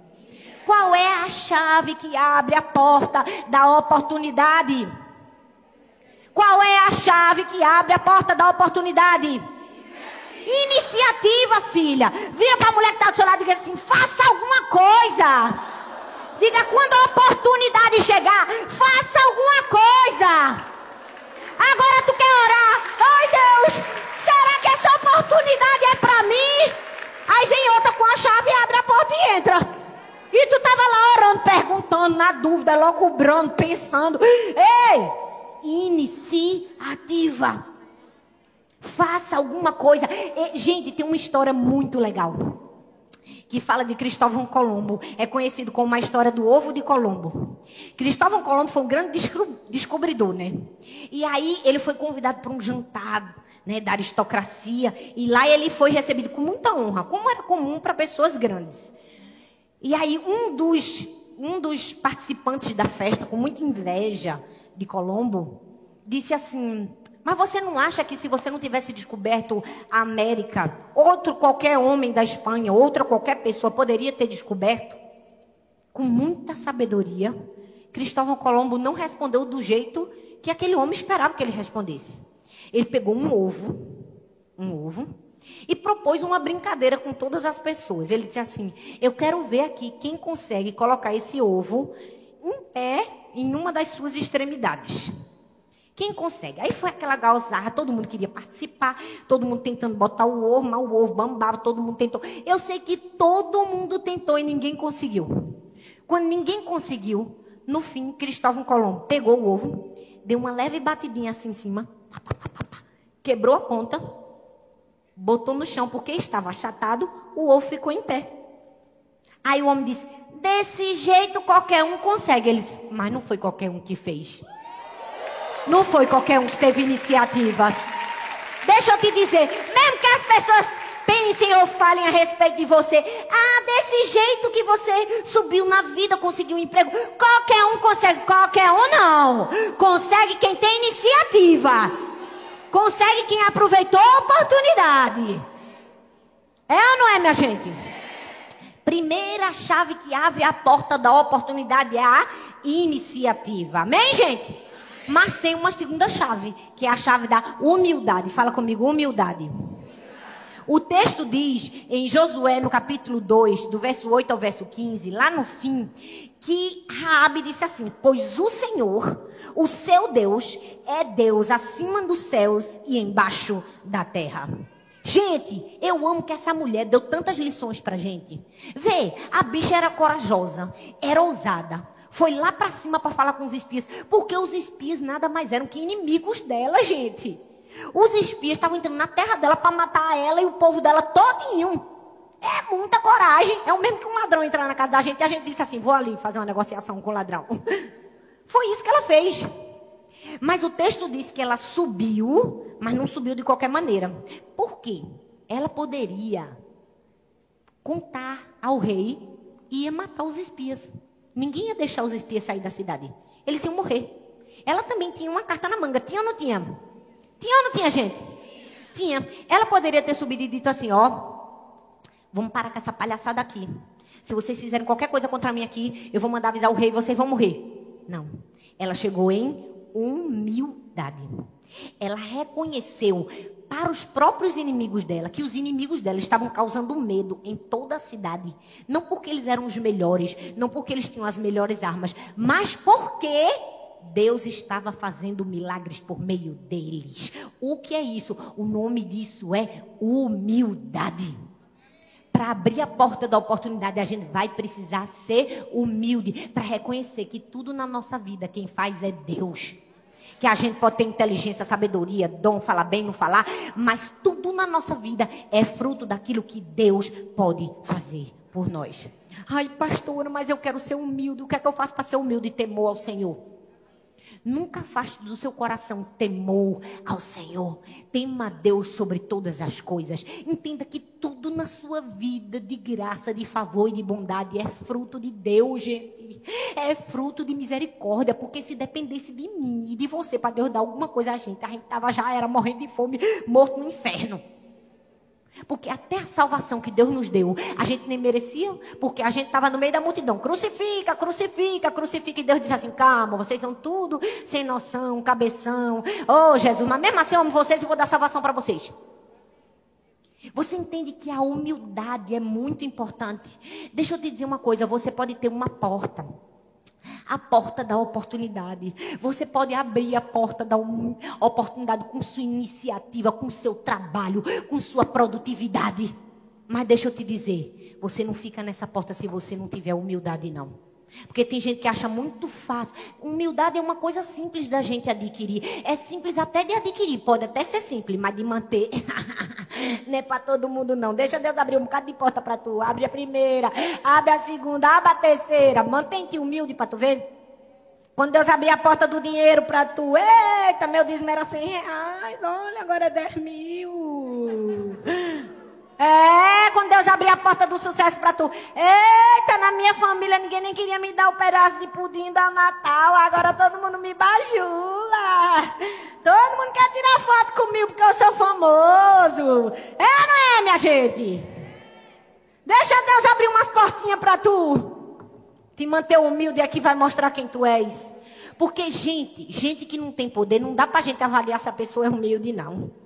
Qual é a chave que abre a porta da oportunidade? Qual é a chave que abre a porta da oportunidade? Iniciativa, filha. Vira para a mulher que está do seu lado e diga assim: faça alguma coisa. Diga quando a oportunidade chegar, faça alguma coisa. Agora tu quer orar? Ai Deus, será que essa oportunidade é para mim? Aí vem outra com a chave, abre a porta e entra. E tu tava lá orando, perguntando, na dúvida, logo cobrando, pensando. Ei, iniciativa. Faça alguma coisa. E, gente, tem uma história muito legal. Que fala de Cristóvão Colombo. É conhecido como a história do ovo de Colombo. Cristóvão Colombo foi um grande descobridor, né? E aí ele foi convidado para um jantar né, da aristocracia. E lá ele foi recebido com muita honra, como era comum para pessoas grandes. E aí um dos, um dos participantes da festa, com muita inveja de Colombo, disse assim: mas você não acha que se você não tivesse descoberto a América, outro qualquer homem da Espanha, outra qualquer pessoa poderia ter descoberto? Com muita sabedoria, Cristóvão Colombo não respondeu do jeito que aquele homem esperava que ele respondesse. Ele pegou um ovo, um ovo, e propôs uma brincadeira com todas as pessoas. Ele disse assim: Eu quero ver aqui quem consegue colocar esse ovo em pé em uma das suas extremidades. Quem consegue? Aí foi aquela galzarra, todo mundo queria participar, todo mundo tentando botar o ovo, mas o ovo bambava, todo mundo tentou. Eu sei que todo mundo tentou e ninguém conseguiu. Quando ninguém conseguiu, no fim, Cristóvão Colombo pegou o ovo, deu uma leve batidinha assim em cima, quebrou a ponta, botou no chão porque estava achatado, o ovo ficou em pé. Aí o homem disse: desse jeito qualquer um consegue. Eles, mas não foi qualquer um que fez. Não foi qualquer um que teve iniciativa. Deixa eu te dizer, mesmo que as pessoas pensem ou falem a respeito de você, ah, desse jeito que você subiu na vida, conseguiu um emprego, qualquer um consegue, qualquer um não. Consegue quem tem iniciativa. Consegue quem aproveitou a oportunidade. É ou não é, minha gente? Primeira chave que abre a porta da oportunidade é a iniciativa. Amém, gente? Mas tem uma segunda chave, que é a chave da humildade. Fala comigo, humildade. O texto diz em Josué, no capítulo 2, do verso 8 ao verso 15, lá no fim, que Raabe disse assim: "Pois o Senhor, o seu Deus, é Deus acima dos céus e embaixo da terra." Gente, eu amo que essa mulher deu tantas lições pra gente. Vê, a bicha era corajosa, era ousada, foi lá para cima para falar com os espias, porque os espias nada mais eram que inimigos dela, gente. Os espias estavam entrando na terra dela para matar ela e o povo dela todinho. É muita coragem. É o mesmo que um ladrão entrar na casa da gente e a gente disse assim: vou ali fazer uma negociação com o ladrão. (laughs) Foi isso que ela fez. Mas o texto diz que ela subiu, mas não subiu de qualquer maneira. Por quê? Ela poderia contar ao rei e ia matar os espias. Ninguém ia deixar os espias sair da cidade. Eles iam morrer. Ela também tinha uma carta na manga. Tinha ou não tinha? Tinha ou não tinha, gente? Tinha. Ela poderia ter subido e dito assim: ó, vamos parar com essa palhaçada aqui. Se vocês fizerem qualquer coisa contra mim aqui, eu vou mandar avisar o rei e vocês vão morrer. Não. Ela chegou em humildade. Ela reconheceu para os próprios inimigos dela que os inimigos dela estavam causando medo em toda a cidade. Não porque eles eram os melhores, não porque eles tinham as melhores armas, mas porque Deus estava fazendo milagres por meio deles. O que é isso? O nome disso é humildade. Para abrir a porta da oportunidade, a gente vai precisar ser humilde para reconhecer que tudo na nossa vida quem faz é Deus que a gente pode ter inteligência, sabedoria, dom, falar bem, não falar, mas tudo na nossa vida é fruto daquilo que Deus pode fazer por nós. Ai, pastora, mas eu quero ser humilde. O que é que eu faço para ser humilde e temor ao Senhor? Nunca afaste do seu coração temor ao Senhor. Tema a Deus sobre todas as coisas. Entenda que tudo na sua vida de graça, de favor e de bondade é fruto de Deus, gente. É fruto de misericórdia, porque se dependesse de mim e de você para Deus dar alguma coisa a gente, a gente tava já era morrendo de fome, morto no inferno. Porque até a salvação que Deus nos deu, a gente nem merecia, porque a gente estava no meio da multidão. Crucifica, crucifica, crucifica. E Deus disse assim: calma, vocês são tudo sem noção, cabeção. Oh, Jesus, mas mesmo assim eu amo vocês e vou dar salvação para vocês. Você entende que a humildade é muito importante. Deixa eu te dizer uma coisa: você pode ter uma porta a porta da oportunidade. Você pode abrir a porta da oportunidade com sua iniciativa, com seu trabalho, com sua produtividade. Mas deixa eu te dizer, você não fica nessa porta se você não tiver humildade, não. Porque tem gente que acha muito fácil. Humildade é uma coisa simples da gente adquirir. É simples até de adquirir. Pode até ser simples, mas de manter. (laughs) não é para todo mundo, não. Deixa Deus abrir um bocado de porta para tu. Abre a primeira, abre a segunda, abre a terceira. Mantém-te humilde para tu ver. Quando Deus abrir a porta do dinheiro para tu, eita, meu dízimo era 100 reais, olha, agora é 10 mil. É, quando Deus abrir a porta do sucesso para tu. Eita, na minha família ninguém nem queria me dar o um pedaço de pudim da Natal. Agora todo mundo me bajula. Todo mundo quer tirar foto comigo porque eu sou famoso. É não é, minha gente? Deixa Deus abrir umas portinhas para tu. Te manter humilde aqui vai mostrar quem tu és. Porque gente, gente que não tem poder, não dá pra gente avaliar se a pessoa é humilde, não.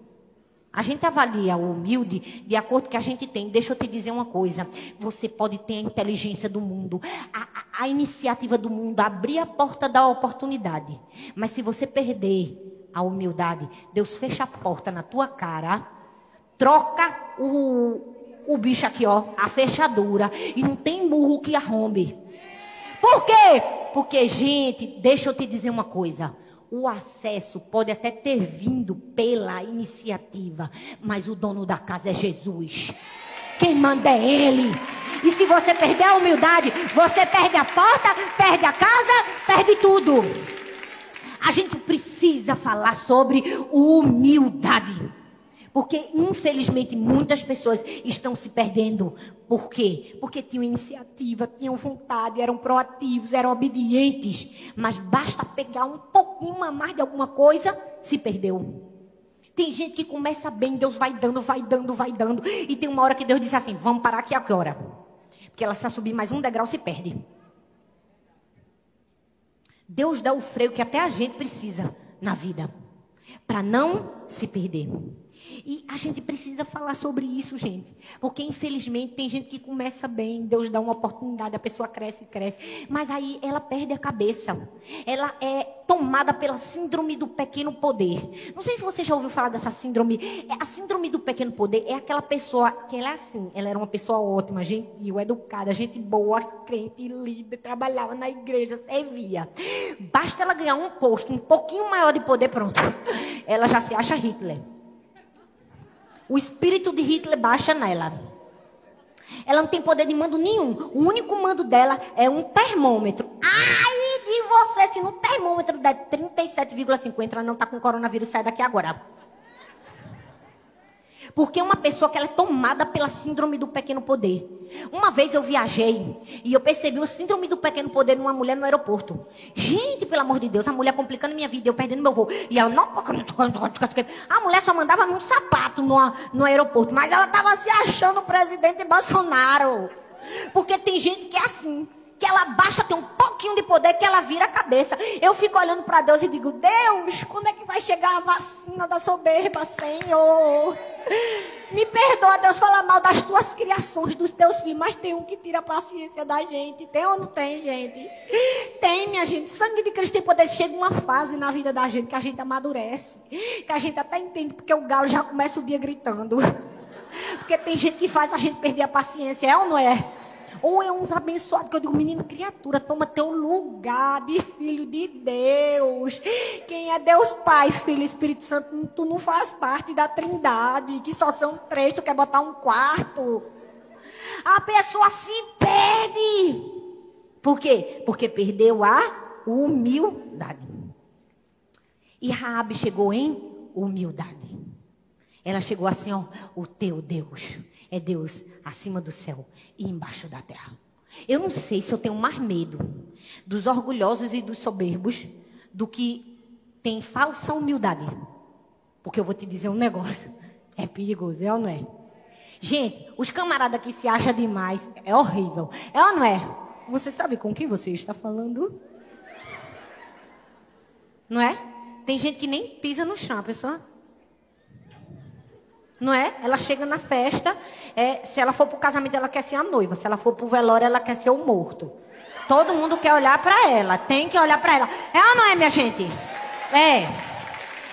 A gente avalia o humilde de acordo com que a gente tem. Deixa eu te dizer uma coisa. Você pode ter a inteligência do mundo, a, a, iniciativa do mundo, abrir a porta da oportunidade. Mas se você perder a humildade, Deus fecha a porta na tua cara, troca o, o bicho aqui, ó, a fechadura, e não tem burro que arrombe. Por quê? Porque, gente, deixa eu te dizer uma coisa o acesso pode até ter vindo pela iniciativa, mas o dono da casa é Jesus. Quem manda é Ele. E se você perder a humildade, você perde a porta, perde a casa, perde tudo. A gente precisa falar sobre humildade. Porque, infelizmente, muitas pessoas estão se perdendo. Por quê? Porque tinham iniciativa, tinham vontade, eram proativos, eram obedientes. Mas basta pegar um pouquinho a mais de alguma coisa, se perdeu. Tem gente que começa bem, Deus vai dando, vai dando, vai dando. E tem uma hora que Deus diz assim: vamos parar aqui agora. Porque ela se subir mais um degrau, se perde. Deus dá o freio que até a gente precisa na vida. Para não se perder. E a gente precisa falar sobre isso, gente. Porque, infelizmente, tem gente que começa bem, Deus dá uma oportunidade, a pessoa cresce e cresce. Mas aí ela perde a cabeça. Ela é tomada pela síndrome do pequeno poder. Não sei se você já ouviu falar dessa síndrome. É, a síndrome do pequeno poder é aquela pessoa que ela é assim. Ela era uma pessoa ótima, gentil, educada, gente boa, crente, líder, trabalhava na igreja, servia. Basta ela ganhar um posto um pouquinho maior de poder, pronto. Ela já se acha Hitler. O espírito de Hitler baixa nela. Ela não tem poder de mando nenhum. O único mando dela é um termômetro. Ai de você, se no termômetro der 37,5, ela não está com coronavírus, sai daqui agora. Porque uma pessoa que ela é tomada pela síndrome do pequeno poder. Uma vez eu viajei e eu percebi o síndrome do pequeno poder numa mulher no aeroporto. Gente, pelo amor de Deus, a mulher complicando minha vida, eu perdendo meu voo. E ela não. A mulher só mandava num sapato no, no aeroporto, mas ela estava se achando o presidente Bolsonaro. Porque tem gente que é assim. Que ela baixa, tem um pouquinho de poder que ela vira a cabeça. Eu fico olhando para Deus e digo: Deus, quando é que vai chegar a vacina da soberba, Senhor? Me perdoa, Deus, falar mal das tuas criações, dos teus filhos, mas tem um que tira a paciência da gente. Tem ou não tem, gente? Tem, minha gente. Sangue de Cristo tem poder. Chega uma fase na vida da gente que a gente amadurece. Que a gente até entende, porque o galo já começa o dia gritando. Porque tem gente que faz a gente perder a paciência, é ou não é? Ou é uns abençoados que eu digo, menino, criatura, toma teu lugar de filho de Deus. Quem é Deus Pai, Filho Espírito Santo, tu não faz parte da trindade, que só são três, tu quer botar um quarto. A pessoa se perde. Por quê? Porque perdeu a humildade. E Raabe chegou em humildade. Ela chegou assim, ó, o teu Deus é Deus acima do céu e embaixo da terra. Eu não sei se eu tenho mais medo dos orgulhosos e dos soberbos do que tem falsa humildade. Porque eu vou te dizer um negócio. (laughs) É perigoso, é ou não é? Gente, os camaradas que se acham demais é horrível. É ou não é? Você sabe com quem você está falando? Não é? Tem gente que nem pisa no chão, a pessoa. Não é? Ela chega na festa, é, se ela for para o casamento, ela quer ser a noiva. Se ela for para o velório, ela quer ser o morto. Todo mundo quer olhar para ela, tem que olhar para ela. É ou não é, minha gente? É.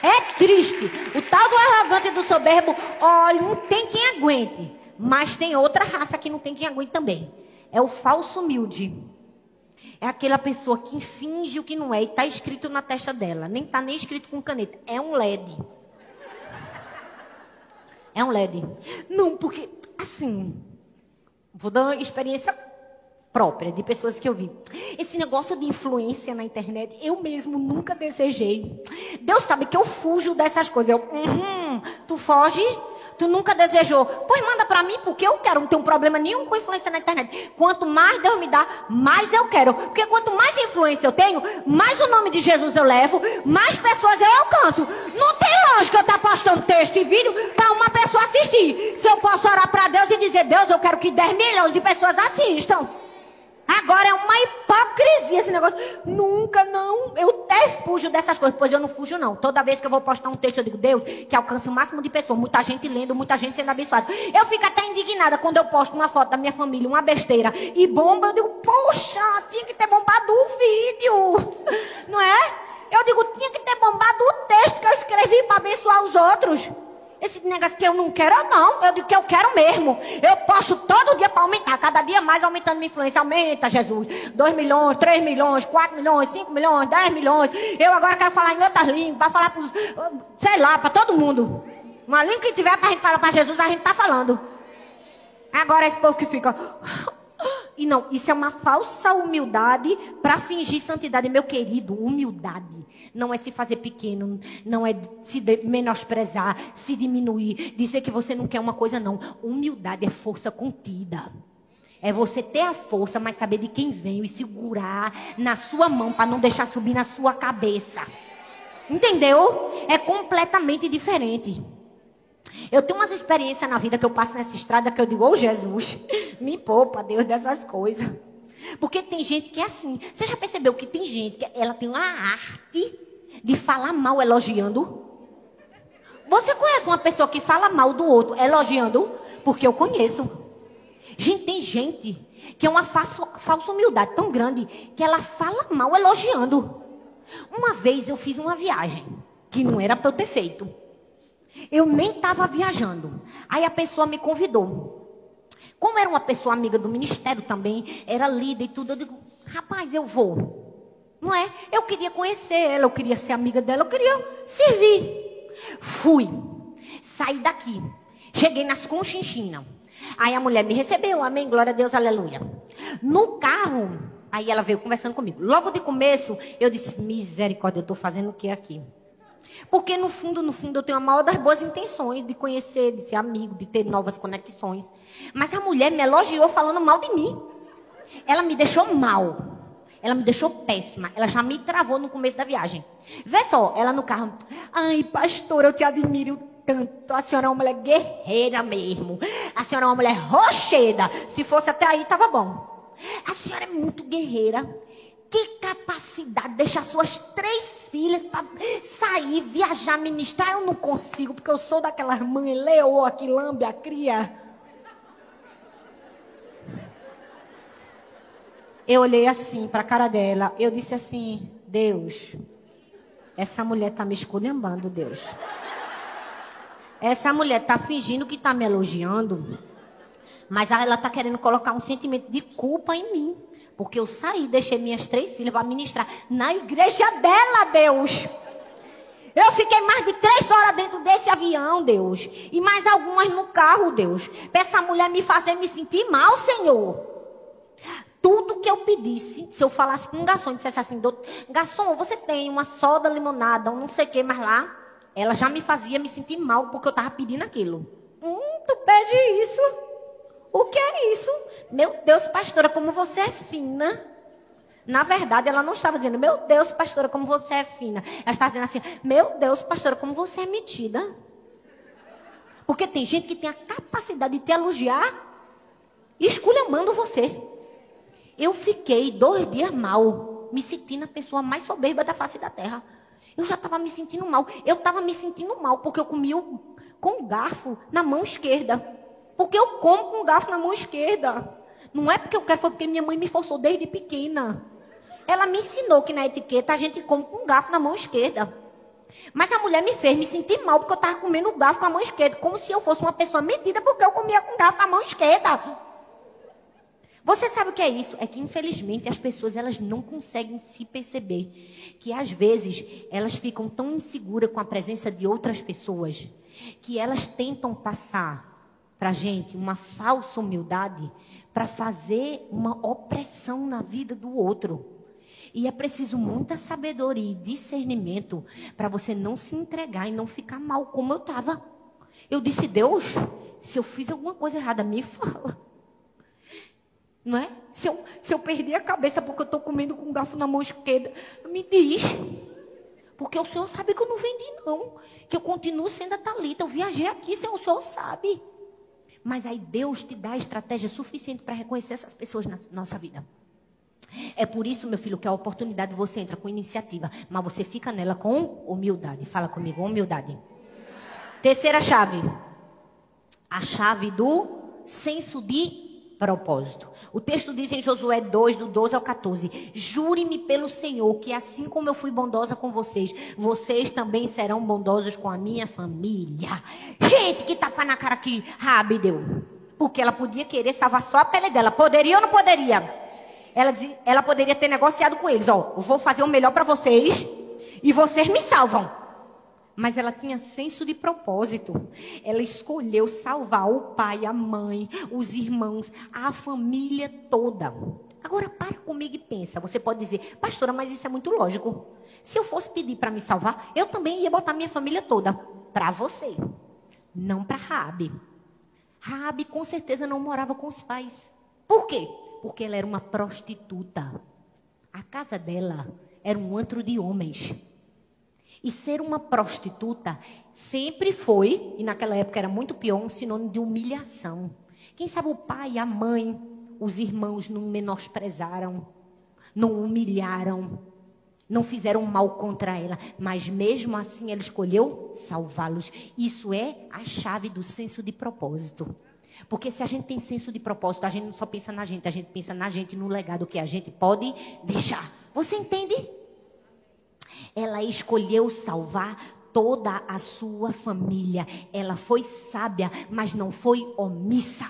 É triste. O tal do arrogante e do soberbo, olha, não tem quem aguente. Mas tem outra raça que não tem quem aguente também. É o falso humilde. É aquela pessoa que finge o que não é e está escrito na testa dela. Nem está nem escrito com caneta. É um LED. É um LED. Não, porque, assim, vou dar uma experiência própria de pessoas que eu vi. Esse negócio de influência na internet, eu mesmo nunca desejei. Deus sabe que eu fujo dessas coisas. Eu, uhum, tu foge? Tu nunca desejou. Pois manda para mim, porque eu quero. Não tenho problema nenhum com influência na internet. Quanto mais Deus me dá, mais eu quero. Porque quanto mais influência eu tenho, mais o nome de Jesus eu levo, mais pessoas eu alcanço. Não tem lógica eu estar tá postando texto e vídeo para uma pessoa assistir. Se eu posso orar para Deus e dizer, Deus, eu quero que 10 milhões de pessoas assistam. Agora é uma hipocrisia esse negócio. Nunca, não. Eu até fujo dessas coisas. Pois eu não fujo, não. Toda vez que eu vou postar um texto, eu digo, Deus, que alcance o máximo de pessoas. Muita gente lendo, muita gente sendo abençoada. Eu fico até indignada quando eu posto uma foto da minha família, uma besteira, e bomba. Eu digo, poxa, tinha que ter bombado o vídeo. Não é? Eu digo, tinha que ter bombado o texto que eu escrevi para abençoar os outros. Esse negócio que eu não quero, não. Eu digo que eu quero mesmo. Eu posto todo dia para aumentar. Cada dia mais aumentando minha influência. Aumenta, Jesus. 2 milhões, 3 milhões, 4 milhões, 5 milhões, 10 milhões. Eu agora quero falar em outras línguas. Para falar para sei lá, para todo mundo. Uma língua que tiver para a gente falar para Jesus, a gente está falando. Agora esse povo que fica. E não, isso é uma falsa humildade para fingir santidade. Meu querido, humildade não é se fazer pequeno, não é se menosprezar, se diminuir, dizer que você não quer uma coisa, não. Humildade é força contida. É você ter a força, mas saber de quem vem e segurar na sua mão para não deixar subir na sua cabeça. Entendeu? É completamente diferente. Eu tenho umas experiências na vida que eu passo nessa estrada que eu digo, ô oh, Jesus, (laughs) me poupa, Deus, dessas coisas. Porque tem gente que é assim. Você já percebeu que tem gente que ela tem uma arte de falar mal elogiando? Você conhece uma pessoa que fala mal do outro elogiando? Porque eu conheço. Gente, tem gente que é uma falsa, falsa humildade tão grande que ela fala mal elogiando. Uma vez eu fiz uma viagem que não era para eu ter feito. Eu nem estava viajando. Aí a pessoa me convidou. Como era uma pessoa amiga do ministério também, era líder e tudo, eu digo, rapaz, eu vou. Não é? Eu queria conhecer ela, eu queria ser amiga dela, eu queria servir. Fui. Saí daqui. Cheguei nas Conchinchinas. Aí a mulher me recebeu, amém, glória a Deus, aleluia. No carro, aí ela veio conversando comigo. Logo de começo, eu disse, misericórdia, eu estou fazendo o que aqui? Porque no fundo, no fundo, eu tenho a maior das boas intenções de conhecer, de ser amigo, de ter novas conexões. Mas a mulher me elogiou falando mal de mim. Ela me deixou mal. Ela me deixou péssima. Ela já me travou no começo da viagem. Vê só, ela no carro. Ai, pastor, eu te admiro tanto. A senhora é uma mulher guerreira mesmo. A senhora é uma mulher rocheda. Se fosse até aí, tava bom. A senhora é muito guerreira. Que capacidade de deixar suas três filhas para sair, viajar, ministrar. Eu não consigo, porque eu sou daquelas mães leoa que lambe a cria. Eu olhei assim para a cara dela. Eu disse assim: Deus, essa mulher está me esculhambando, Deus. Essa mulher está fingindo que está me elogiando. Mas ela está querendo colocar um sentimento de culpa em mim. Porque eu saí, deixei minhas três filhas para ministrar na igreja dela, Deus. Eu fiquei mais de três horas dentro desse avião, Deus. E mais algumas no carro, Deus. Para essa mulher me fazer me sentir mal, Senhor. Tudo que eu pedisse, se eu falasse com um garçom e dissesse assim, garçom, você tem uma soda limonada, um não sei o que mais lá, ela já me fazia me sentir mal porque eu estava pedindo aquilo. Hum, tu pede isso? O que é isso? Meu Deus, pastora, como você é fina. Na verdade, ela não estava dizendo, meu Deus, pastora, como você é fina. Ela estava dizendo assim, meu Deus, pastora, como você é metida. Porque tem gente que tem a capacidade de te elogiar esculhambando você. Eu fiquei dois dias mal, me sentindo a pessoa mais soberba da face da terra. Eu já estava me sentindo mal. Eu estava me sentindo mal porque eu comi com garfo na mão esquerda. Porque eu como com garfo na mão esquerda. Não é porque eu quero, foi porque minha mãe me forçou desde pequena. Ela me ensinou que na etiqueta a gente come com garfo na mão esquerda. Mas a mulher me fez me sentir mal porque eu estava comendo garfo com a mão esquerda. Como se eu fosse uma pessoa metida porque eu comia com garfo na mão esquerda. Você sabe o que é isso? É que infelizmente as pessoas elas não conseguem se perceber que às vezes elas ficam tão inseguras com a presença de outras pessoas que elas tentam passar para a gente uma falsa humildade para fazer uma opressão na vida do outro. E é preciso muita sabedoria e discernimento para você não se entregar e não ficar mal como eu estava. Eu disse, Deus, se eu fiz alguma coisa errada, me fala. Não é? Se eu, se eu perdi a cabeça porque eu estou comendo com um garfo na mão esquerda, me diz. Porque o Senhor sabe que eu não vendi, não. Que eu continuo sendo a Talita. Eu viajei aqui, o Senhor sabe. Mas aí Deus te dá estratégia suficiente para reconhecer essas pessoas na nossa vida. É por isso, meu filho, que a oportunidade você entra com iniciativa, mas você fica nela com humildade. Fala comigo, humildade. Terceira chave. A chave do senso de propósito. O texto diz em Josué 2, do 12 ao 14: Jure-me pelo Senhor que, assim como eu fui bondosa com vocês, vocês também serão bondosos com a minha família. Gente, que tapa na cara que Rabi deu. Porque ela podia querer salvar só a pele dela. Poderia ou não poderia? Ela, ela poderia ter negociado com eles: Ó, vou fazer o melhor para vocês e vocês me salvam. Mas ela tinha senso de propósito. Ela escolheu salvar o pai, a mãe, os irmãos, a família toda. Agora para comigo e pensa. Você pode dizer, pastora, mas isso é muito lógico. Se eu fosse pedir para me salvar, eu também ia botar minha família toda para você, não para Rabi. Rabi com certeza não morava com os pais. Por quê? Porque ela era uma prostituta. A casa dela era um antro de homens. E ser uma prostituta sempre foi, e naquela época era muito pior, um sinônimo de humilhação. Quem sabe o pai, a mãe, os irmãos não menosprezaram, não humilharam, não fizeram mal contra ela, mas mesmo assim ela escolheu salvá-los. Isso é a chave do senso de propósito. Porque se a gente tem senso de propósito, a gente não só pensa na gente, a gente pensa na gente, no legado que a gente pode deixar. Você entende? Ela escolheu salvar toda a sua família. Ela foi sábia, mas não foi omissa.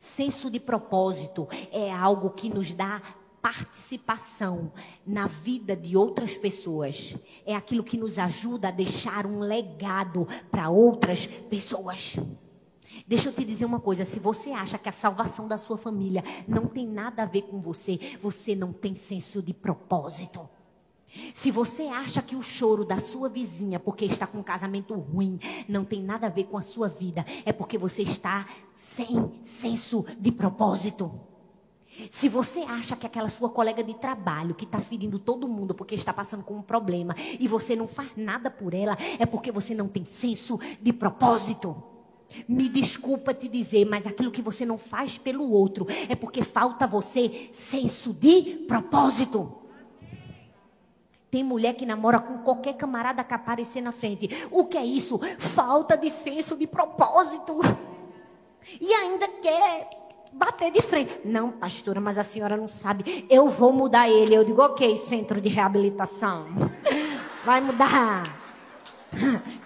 Senso de propósito é algo que nos dá participação na vida de outras pessoas. É aquilo que nos ajuda a deixar um legado para outras pessoas. Deixa eu te dizer uma coisa: se você acha que a salvação da sua família não tem nada a ver com você, você não tem senso de propósito. Se você acha que o choro da sua vizinha, porque está com um casamento ruim, não tem nada a ver com a sua vida, é porque você está sem senso de propósito. Se você acha que aquela sua colega de trabalho que está ferindo todo mundo porque está passando com um problema e você não faz nada por ela, é porque você não tem senso de propósito. Me desculpa te dizer, mas aquilo que você não faz pelo outro é porque falta você senso de propósito. Tem mulher que namora com qualquer camarada que aparecer na frente. O que é isso? Falta de senso de propósito. E ainda quer bater de frente. Não, pastora, mas a senhora não sabe. Eu vou mudar ele. Eu digo, ok, centro de reabilitação. Vai mudar.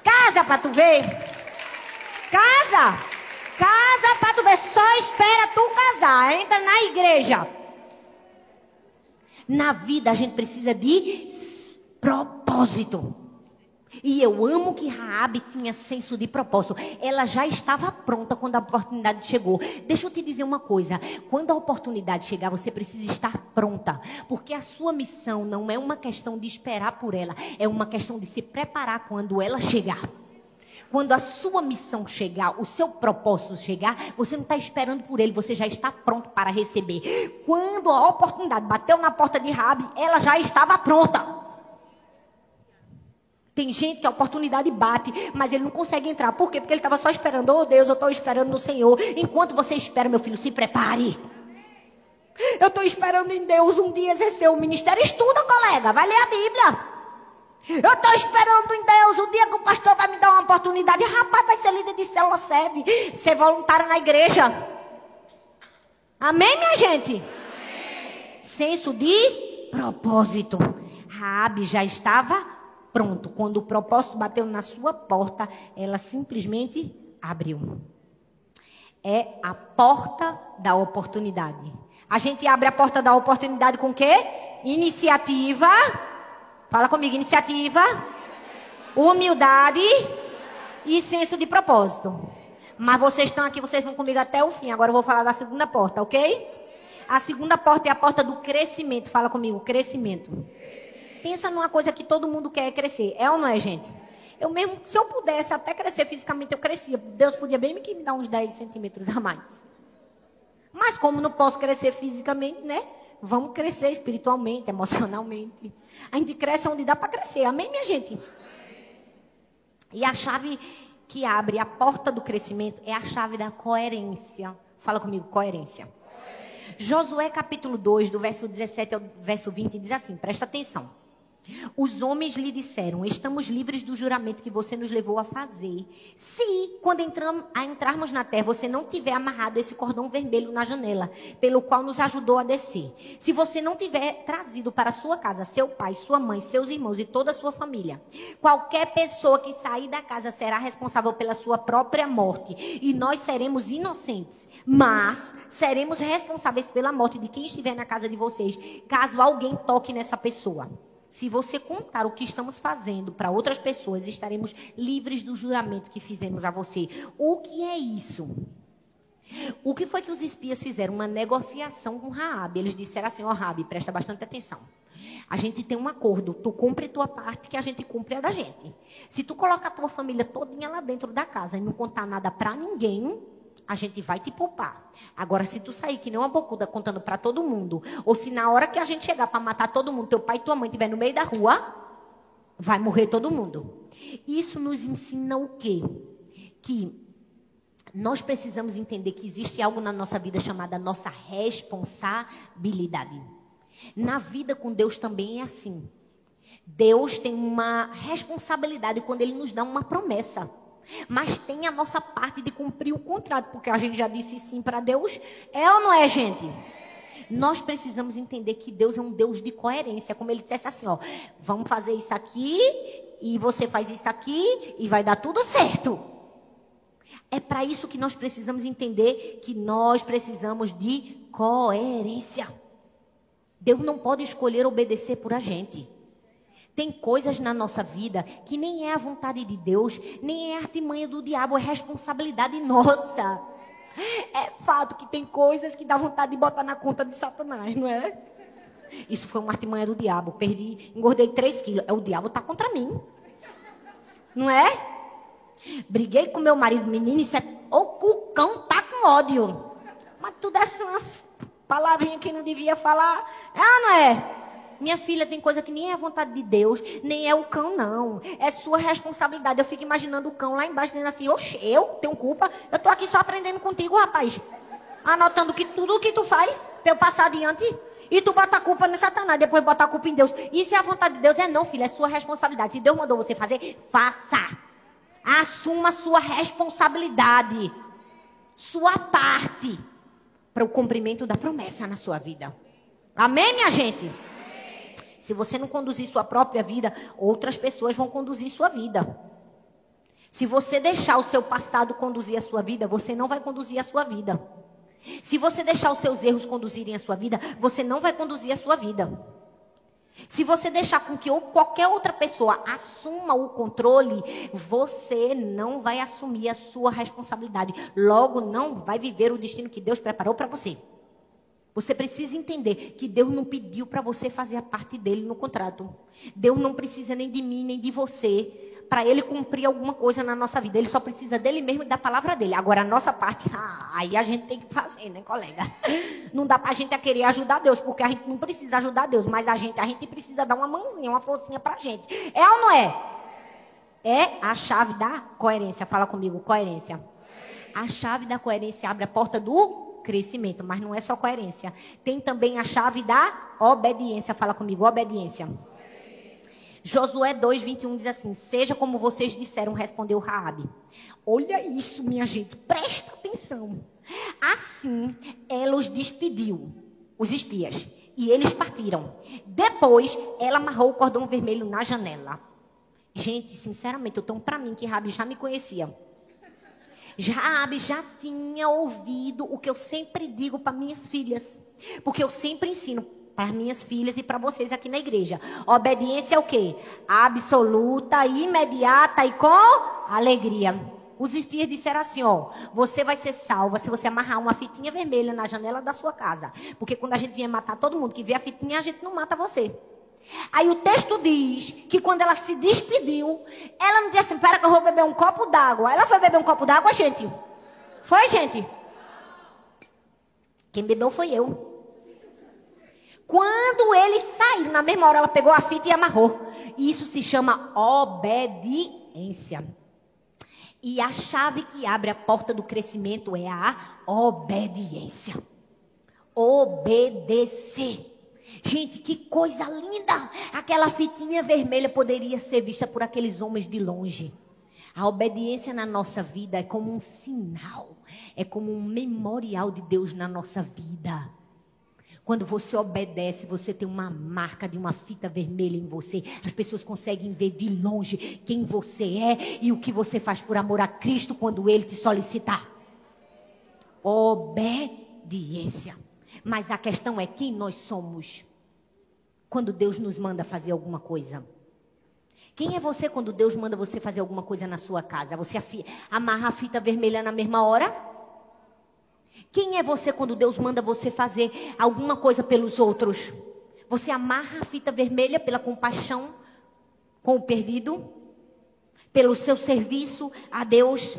Casa pra tu ver. Casa. Casa pra tu ver. Só espera tu casar. Entra na igreja. Na vida a gente precisa de propósito. E eu amo que Raabe tinha senso de propósito. Ela já estava pronta quando a oportunidade chegou. Deixa eu te dizer uma coisa. Quando a oportunidade chegar, você precisa estar pronta. Porque a sua missão não é uma questão de esperar por ela. É uma questão de se preparar quando ela chegar. Quando a sua missão chegar, o seu propósito chegar, você não está esperando por ele, você já está pronto para receber. Quando a oportunidade bateu na porta de Rabi, ela já estava pronta. Tem gente que a oportunidade bate, mas ele não consegue entrar. Por quê? Porque ele estava só esperando. Oh Deus, eu estou esperando no Senhor. Enquanto você espera, meu filho, se prepare. Eu estou esperando em Deus um dia exercer o ministério. Estuda, colega. Vai ler a Bíblia. Eu estou esperando em Deus o dia que o pastor vai me dar uma oportunidade. Rapaz, vai ser líder de célula serve. Ser voluntário na igreja. Amém, minha gente? Amém. Senso de propósito. Raabe já estava Pronto, quando o propósito bateu na sua porta, ela simplesmente abriu. É a porta da oportunidade. A gente abre a porta da oportunidade com quê? Iniciativa. Fala comigo, iniciativa. Humildade e senso de propósito. Mas vocês estão aqui, vocês vão comigo até o fim. Agora eu vou falar da segunda porta, ok? A segunda porta é a porta do crescimento. Fala comigo, crescimento. Pensa numa coisa que todo mundo quer crescer. É ou não é, gente? Eu mesmo, se eu pudesse até crescer fisicamente, eu crescia. Deus podia bem me dar uns 10 centímetros a mais. Mas como não posso crescer fisicamente, né? Vamos crescer espiritualmente, (laughs) emocionalmente. A gente cresce onde dá para crescer. Amém, minha gente? E a chave que abre a porta do crescimento é a chave da coerência. Fala comigo, coerência. coerência. Josué capítulo 2, do verso 17 ao verso 20, diz assim: presta atenção. Os homens lhe disseram: Estamos livres do juramento que você nos levou a fazer. Se, quando entram, entrarmos na terra, você não tiver amarrado esse cordão vermelho na janela, pelo qual nos ajudou a descer. Se você não tiver trazido para sua casa seu pai, sua mãe, seus irmãos e toda a sua família, qualquer pessoa que sair da casa será responsável pela sua própria morte. E nós seremos inocentes, mas seremos responsáveis pela morte de quem estiver na casa de vocês, caso alguém toque nessa pessoa. Se você contar o que estamos fazendo para outras pessoas, estaremos livres do juramento que fizemos a você. O que é isso? O que foi que os espias fizeram? Uma negociação com Raab. Eles disseram assim: Ó, oh, Raab, presta bastante atenção. A gente tem um acordo. Tu cumpre tua parte, que a gente cumpre a da gente. Se tu colocar a tua família todinha lá dentro da casa e não contar nada para ninguém, a gente vai te poupar. Agora, se tu sair que nem uma bocuda contando para todo mundo, ou se na hora que a gente chegar para matar todo mundo, teu pai e tua mãe estiver no meio da rua, vai morrer todo mundo. Isso nos ensina o quê? Que nós precisamos entender que existe algo na nossa vida chamada nossa responsabilidade. Na vida com Deus também é assim. Deus tem uma responsabilidade quando Ele nos dá uma promessa. Mas tem a nossa parte de cumprir o contrato, porque a gente já disse sim para Deus. É ou não é, gente? Nós precisamos entender que Deus é um Deus de coerência. Como ele dissesse assim, ó, vamos fazer isso aqui, e você faz isso aqui, e vai dar tudo certo. É para isso que nós precisamos entender que nós precisamos de coerência. Deus não pode escolher obedecer por a gente. Tem coisas na nossa vida que nem é a vontade de Deus, nem é artimanha do diabo, é responsabilidade nossa. É fato que tem coisas que dá vontade de botar na conta de Satanás, não é? Isso foi uma artimanha do diabo. Perdi, engordei 3 quilos. É o diabo tá contra mim. Não é? Briguei com meu marido, menino, isso é. O cucão tá com ódio. Mas tu desse umas palavrinhas que não devia falar. Ah, não é? Minha filha tem coisa que nem é a vontade de Deus, nem é o cão, não. É sua responsabilidade. Eu fico imaginando o cão lá embaixo dizendo assim: Oxe, eu tenho culpa? Eu tô aqui só aprendendo contigo, rapaz. Anotando que tudo que tu faz, pra eu passar adiante. E tu bota a culpa no Satanás, depois bota a culpa em Deus. E se a vontade de Deus é não, filha, é sua responsabilidade. Se Deus mandou você fazer, faça. Assuma sua responsabilidade. Sua parte para o cumprimento da promessa na sua vida. Amém, minha gente? Se você não conduzir sua própria vida, outras pessoas vão conduzir sua vida. Se você deixar o seu passado conduzir a sua vida, você não vai conduzir a sua vida. Se você deixar os seus erros conduzirem a sua vida, você não vai conduzir a sua vida. Se você deixar com que qualquer outra pessoa assuma o controle, você não vai assumir a sua responsabilidade. Logo, não vai viver o destino que Deus preparou para você. Você precisa entender que Deus não pediu para você fazer a parte dele no contrato. Deus não precisa nem de mim, nem de você para ele cumprir alguma coisa na nossa vida. Ele só precisa dele mesmo e da palavra dele. Agora, a nossa parte, (laughs) ah, aí a gente tem que fazer, né, colega? Não dá para a gente querer ajudar Deus, porque a gente não precisa ajudar Deus, mas a gente, a gente precisa dar uma mãozinha, uma forcinha para a gente. É ou não é? É a chave da coerência. Fala comigo, coerência. A chave da coerência abre a porta do crescimento, mas não é só coerência. Tem também a chave da obediência. Fala comigo, obediência. Josué 2, 21 diz assim: Seja como vocês disseram, respondeu Raabe. Olha isso, minha gente, presta atenção. Assim, ela os despediu, os espias, e eles partiram. Depois, ela amarrou o cordão vermelho na janela. Gente, sinceramente, eu tomo para mim que Raabe já me conhecia. Raabe já tinha ouvido o que eu sempre digo para minhas filhas. Porque eu sempre ensino para minhas filhas e para vocês aqui na igreja. Obediência é o quê? Absoluta, imediata e com alegria. Os espias disseram assim, ó, você vai ser salva se você amarrar uma fitinha vermelha na janela da sua casa. Porque quando a gente vinha matar todo mundo que vê a fitinha, a gente não mata você. Aí o texto diz que quando ela se despediu, ela não disse assim, espera que eu vou beber um copo d'água. Ela foi beber um copo d'água, gente? Foi, gente? Quem bebeu foi eu. Quando ele saiu, na mesma hora ela pegou a fita e amarrou. Isso se chama obediência. E a chave que abre a porta do crescimento é a obediência. Obedecer. Gente, que coisa linda! Aquela fitinha vermelha poderia ser vista por aqueles homens de longe. A obediência na nossa vida é como um sinal, é como um memorial de Deus na nossa vida. Quando você obedece, você tem uma marca de uma fita vermelha em você. As pessoas conseguem ver de longe quem você é e o que você faz por amor a Cristo quando Ele te solicitar. Obediência. Mas a questão é quem nós somos quando Deus nos manda fazer alguma coisa. Quem é você quando Deus manda você fazer alguma coisa na sua casa? Você amarra a fita vermelha na mesma hora? Quem é você quando Deus manda você fazer alguma coisa pelos outros? Você amarra a fita vermelha pela compaixão com o perdido? Pelo seu serviço a Deus?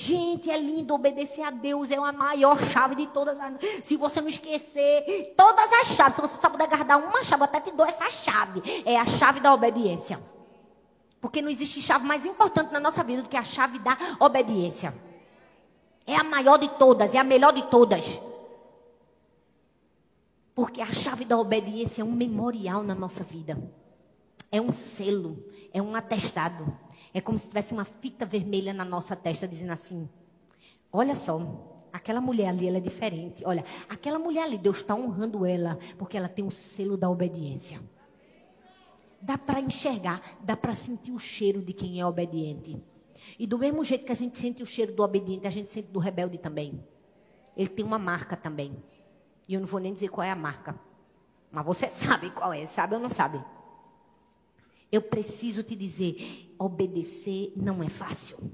Gente, é lindo obedecer a Deus, é a maior chave de todas as. Se você não esquecer todas as chaves, se você só puder guardar uma chave, eu até te dou essa chave. É a chave da obediência. Porque não existe chave mais importante na nossa vida do que a chave da obediência. É a maior de todas, é a melhor de todas. Porque a chave da obediência é um memorial na nossa vida. É um selo, é um atestado. É como se tivesse uma fita vermelha na nossa testa dizendo assim: Olha só, aquela mulher ali ela é diferente. Olha, aquela mulher ali, Deus está honrando ela porque ela tem o selo da obediência. Dá para enxergar, dá para sentir o cheiro de quem é obediente. E do mesmo jeito que a gente sente o cheiro do obediente, a gente sente do rebelde também. Ele tem uma marca também. E eu não vou nem dizer qual é a marca. Mas você (laughs) sabe qual é, sabe ou não sabe? Eu preciso te dizer, obedecer não é fácil.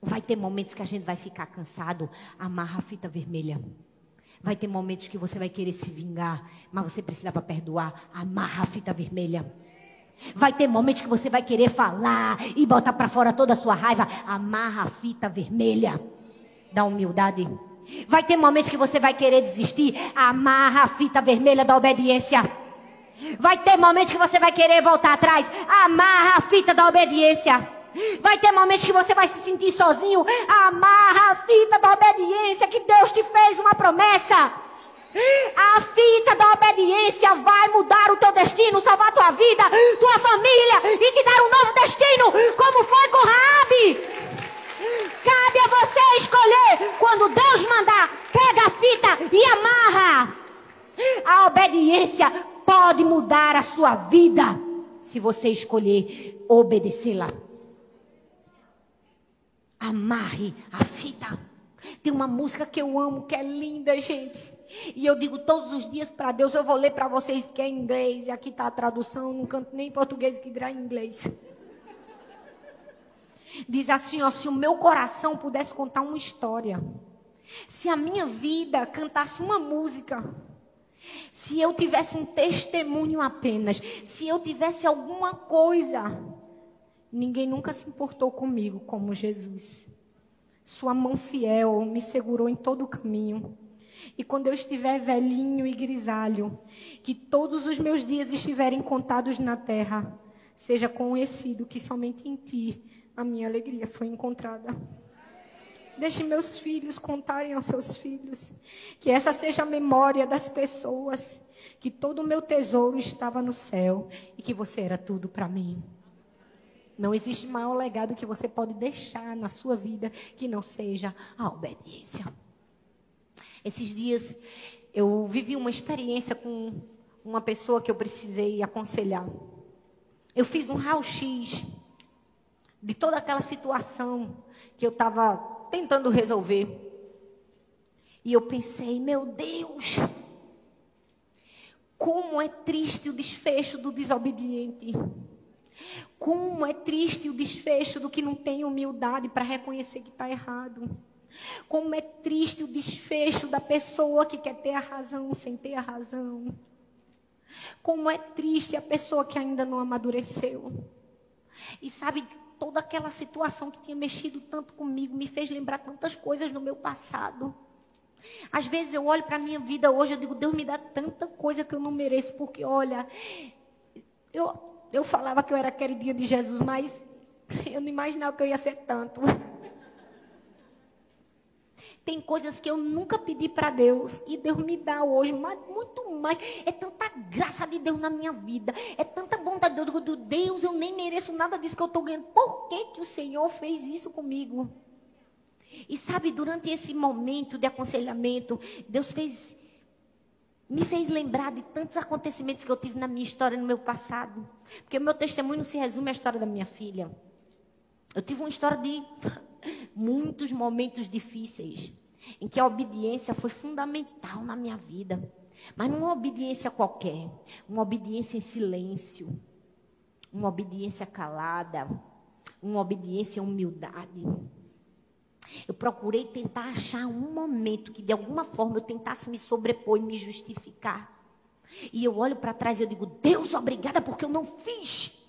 Vai ter momentos que a gente vai ficar cansado, amarra a fita vermelha. Vai ter momentos que você vai querer se vingar, mas você precisa para perdoar, amarra a fita vermelha. Vai ter momentos que você vai querer falar e botar para fora toda a sua raiva. Amarra a fita vermelha da humildade. Vai ter momentos que você vai querer desistir. Amarra a fita vermelha da obediência. Vai ter momentos que você vai querer voltar atrás. Amarra a fita da obediência. Vai ter momentos que você vai se sentir sozinho. Amarra a fita da obediência que Deus te fez uma promessa. A fita da obediência vai mudar o teu destino, salvar tua vida, tua família e te dar um novo destino, como foi com Rabi. Cabe a você escolher. Quando Deus mandar, pega a fita e amarra. A obediência pode mudar a sua vida se você escolher obedecê-la. Amarre a fita. Tem uma música que eu amo, que é linda, gente. E eu digo todos os dias para Deus, eu vou ler para vocês que é em inglês, e aqui está a tradução, não canto nem em português que dirá em inglês. Diz assim, ó, se o meu coração pudesse contar uma história, se a minha vida cantasse uma música, se eu tivesse um testemunho apenas, se eu tivesse alguma coisa, ninguém nunca se importou comigo como Jesus. Sua mão fiel me segurou em todo o caminho. E quando eu estiver velhinho e grisalho, que todos os meus dias estiverem contados na terra, seja conhecido que somente em ti a minha alegria foi encontrada. Deixe meus filhos contarem aos seus filhos. Que essa seja a memória das pessoas. Que todo o meu tesouro estava no céu e que você era tudo para mim. Não existe maior legado que você pode deixar na sua vida que não seja a obediência. Esses dias eu vivi uma experiência com uma pessoa que eu precisei aconselhar. Eu fiz um raio-x de toda aquela situação que eu estava tentando resolver. E eu pensei, meu Deus, como é triste o desfecho do desobediente. Como é triste o desfecho do que não tem humildade para reconhecer que está errado. Como é triste o desfecho da pessoa que quer ter a razão sem ter a razão. Como é triste a pessoa que ainda não amadureceu. E sabe, toda aquela situação que tinha mexido tanto comigo, me fez lembrar tantas coisas no meu passado. Às vezes eu olho para a minha vida hoje, eu digo, Deus me dá tanta coisa que eu não mereço, porque olha, eu, eu falava que eu era queridinha de Jesus, mas (laughs) eu não imaginava que eu ia ser tanto. Tem coisas que eu nunca pedi para Deus e Deus me dá hoje, mas muito mais. É tanta graça de Deus na minha vida, é tanta bondade de Deus. Deus, eu nem mereço nada disso que eu estou ganhando. Por que, que o Senhor fez isso comigo? E sabe, durante esse momento de aconselhamento, Deus fez, me fez lembrar de tantos acontecimentos que eu tive na minha história, no meu passado. Porque o meu testemunho não se resume à história da minha filha. Eu tive uma história de muitos momentos difíceis em que a obediência foi fundamental na minha vida. Mas não uma obediência qualquer, uma obediência em silêncio, uma obediência calada, uma obediência em humildade. Eu procurei tentar achar um momento que de alguma forma eu tentasse me sobrepor e me justificar. E eu olho para trás e eu digo: Deus, obrigada porque eu não fiz.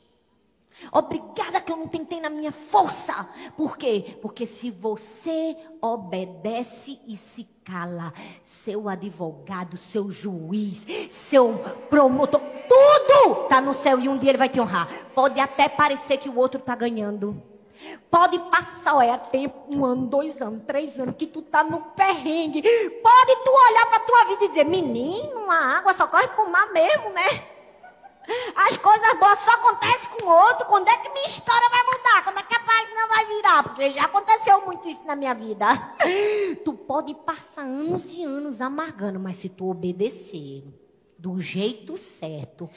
Obrigada que eu não tentei na minha força. Por quê? Porque se você obedece e se cala, seu advogado, seu juiz, seu promotor, tudo está no céu e um dia ele vai te honrar. Pode até parecer que o outro está ganhando. Pode passar, olha, tempo, um ano, dois anos, três anos, que tu tá no perrengue. Pode tu olhar para tua vida e dizer, menino, a água só corre pro mar mesmo, né? As coisas boas só acontecem com o outro. Quando é que minha história vai mudar? Quando é que a página vai virar? Porque já aconteceu muito isso na minha vida. (laughs) Tu pode passar anos e anos amargando, mas se tu obedecer do jeito certo,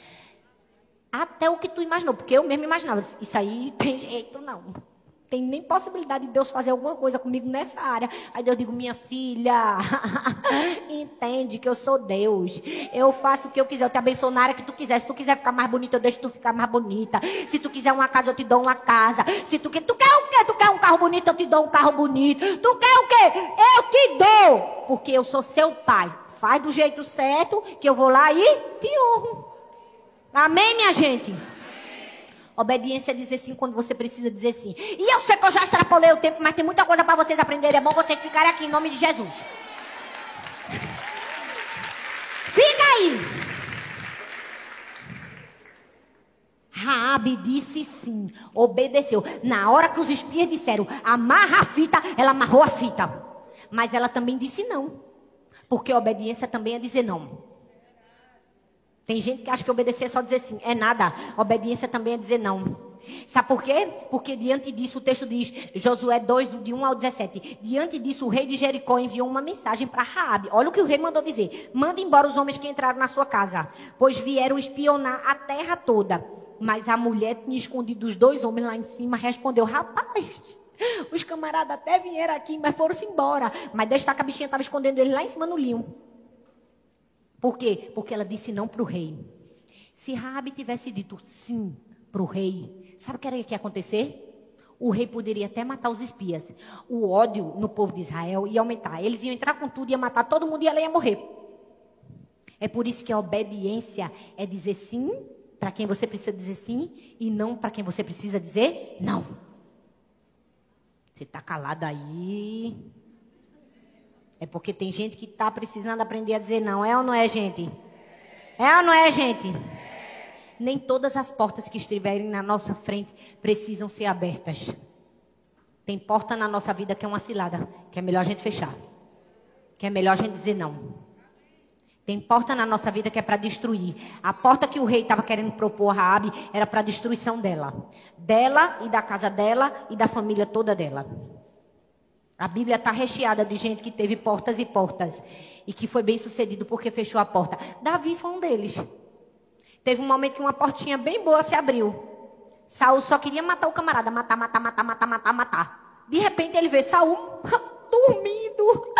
até o que tu imaginou, porque eu mesmo imaginava, isso aí tem jeito não tem nem possibilidade de Deus fazer alguma coisa comigo nessa área. Aí Deus digo, minha filha, (laughs) entende que eu sou Deus. Eu faço o que eu quiser, eu te abençoo na área que tu quiser. Se tu quiser ficar mais bonita, eu deixo tu ficar mais bonita. Se tu quiser uma casa, eu te dou uma casa. Se tu quer, tu quer o quê? Tu quer um carro bonito, eu te dou um carro bonito. Tu quer o quê? Eu te dou, porque eu sou seu pai. Faz do jeito certo, que eu vou lá e te honro. Amém, minha gente? Obediência é dizer sim quando você precisa dizer sim. E eu sei que eu já extrapolei o tempo, mas tem muita coisa para vocês aprenderem. É bom vocês ficarem aqui em nome de Jesus. Fica aí. Raabe disse sim, obedeceu. Na hora que os espias disseram, amarra a fita, ela amarrou a fita. Mas ela também disse não. Porque obediência também é dizer não. Tem gente que acha que obedecer é só dizer sim. É nada. Obediência também é dizer não. Sabe por quê? Porque diante disso o texto diz, Josué 2, de 1 ao 17. Diante disso, o rei de Jericó enviou uma mensagem para Raabe. Olha o que o rei mandou dizer: Manda embora os homens que entraram na sua casa, pois vieram espionar a terra toda. Mas a mulher tinha escondido os dois homens lá em cima, respondeu: Rapaz, os camaradas até vieram aqui, mas foram-se embora. Mas desta que a bichinha estava escondendo ele lá em cima no linho. Por quê? Porque ela disse não para o rei. Se Raabe tivesse dito sim para o rei, Sabe o que era que ia acontecer? O rei poderia até matar os espias. O ódio no povo de Israel ia aumentar. Eles iam entrar com tudo, ia matar todo mundo e ela ia morrer. É por isso que a obediência é dizer sim para quem você precisa dizer sim e não para quem você precisa dizer não. Você está calado aí. É porque tem gente que está precisando aprender a dizer não. É ou não é, gente? É ou não é, gente? nem todas as portas que estiverem na nossa frente precisam ser abertas. Tem porta na nossa vida que é uma cilada, que é melhor a gente fechar. Que é melhor a gente dizer não. Tem porta na nossa vida que é para destruir. A porta que o rei estava querendo propor a Raabe era para destruição dela. Dela e da casa dela e da família toda dela. A Bíblia está recheada de gente que teve portas e portas. E que foi bem sucedido porque fechou a porta. Davi foi um deles. Teve um momento que uma portinha bem boa se abriu. Saul só queria matar o camarada, matar, matar, matar, matar, matar, matar. De repente ele vê Saul (laughs) dormindo.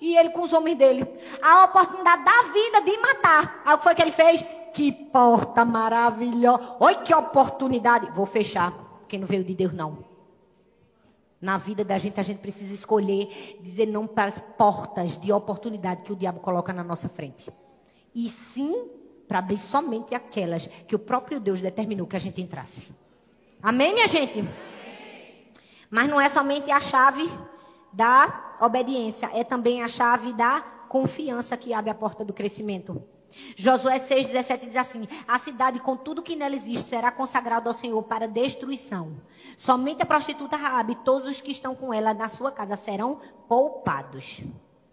E ele com os homens dele. A oportunidade da vida de matar. Aí o que foi que ele fez? Que porta maravilhosa. Olha que oportunidade. Vou fechar. Porque não veio de Deus, não. Na vida da gente, a gente precisa escolher dizer não para as portas de oportunidade que o diabo coloca na nossa frente. E sim para abrir somente aquelas que o próprio Deus determinou que a gente entrasse. Amém, minha gente? Mas não é somente a chave da obediência, é também a chave da confiança que abre a porta do crescimento. Josué 6,17 diz assim: A cidade com tudo que nela existe será consagrada ao Senhor para destruição. Somente a prostituta Raabe e todos os que estão com ela na sua casa serão poupados.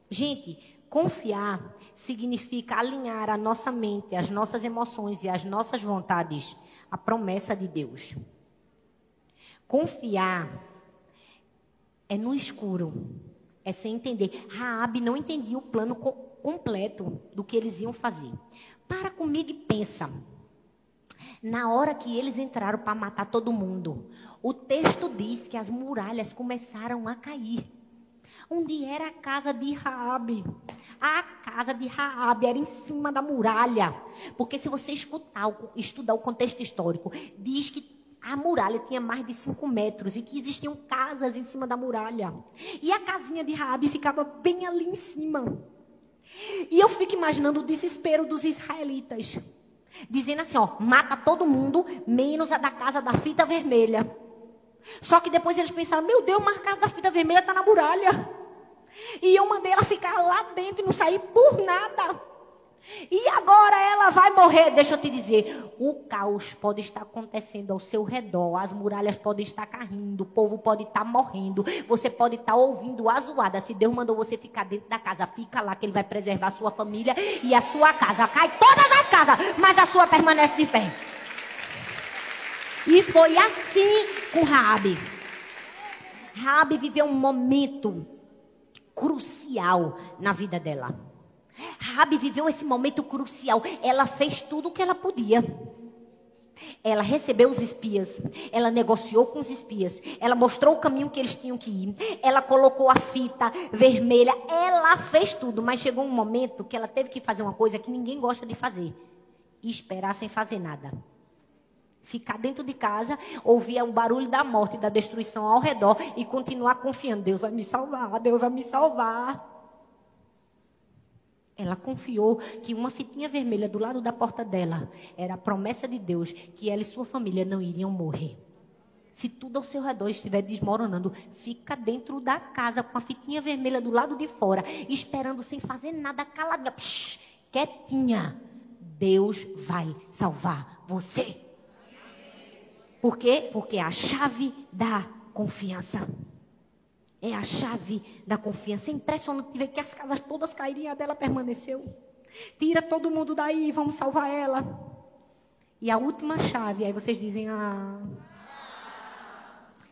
Gente, Confiar significa alinhar a nossa mente, as nossas emoções e as nossas vontades à promessa de Deus. Confiar é no escuro, é sem entender. Raabe não entendia o plano completo do que eles iam fazer. Para comigo e pensa. Na hora que eles entraram para matar todo mundo, o texto diz que as muralhas começaram a cair onde era a casa de Raabe. A casa de Raabe era em cima da muralha. Porque se você escutar, estudar o contexto histórico, diz que a muralha tinha mais de 5 metros e que existiam casas em cima da muralha. E a casinha de Raabe ficava bem ali em cima. E eu fico imaginando o desespero dos israelitas. Dizendo assim, ó, mata todo mundo, menos a da casa da fita vermelha. Só que depois eles pensaram: meu Deus, mas a casa da fita vermelha está na muralha. E eu mandei ela ficar lá dentro e não sair por nada. E agora ela vai morrer. Deixa eu te dizer: o caos pode estar acontecendo ao seu redor, as muralhas podem estar caindo, o povo pode estar morrendo, você pode estar ouvindo a zoada. Se Deus mandou você ficar dentro da casa, fica lá que Ele vai preservar a sua família e a sua casa. Cai todas as casas, mas a sua permanece de pé. E foi assim com Raabe. Raabe viveu um momento crucial na vida dela. Rabi viveu esse momento crucial. Ela fez tudo o que ela podia. Ela recebeu os espias, ela negociou com os espias, ela mostrou o caminho que eles tinham que ir, ela colocou a fita vermelha, ela fez tudo, mas chegou um momento que ela teve que fazer uma coisa que ninguém gosta de fazer: esperar sem fazer nada. Ficar dentro de casa, ouvir o barulho da morte e da destruição ao redor e continuar confiando: Deus vai me salvar, Deus vai me salvar. Ela confiou que uma fitinha vermelha do lado da porta dela era a promessa de Deus que ela e sua família não iriam morrer. Se tudo ao seu redor estiver desmoronando, fica dentro da casa com a fitinha vermelha do lado de fora, esperando sem fazer nada, caladinha, psh, quietinha. Deus vai salvar você. Por quê? Porque é a chave da confiança. É a chave da confiança. É impressionante ver que as casas todas caíram e a dela permaneceu. Tira todo mundo daí, vamos salvar ela. E a última chave, aí vocês dizem, ah.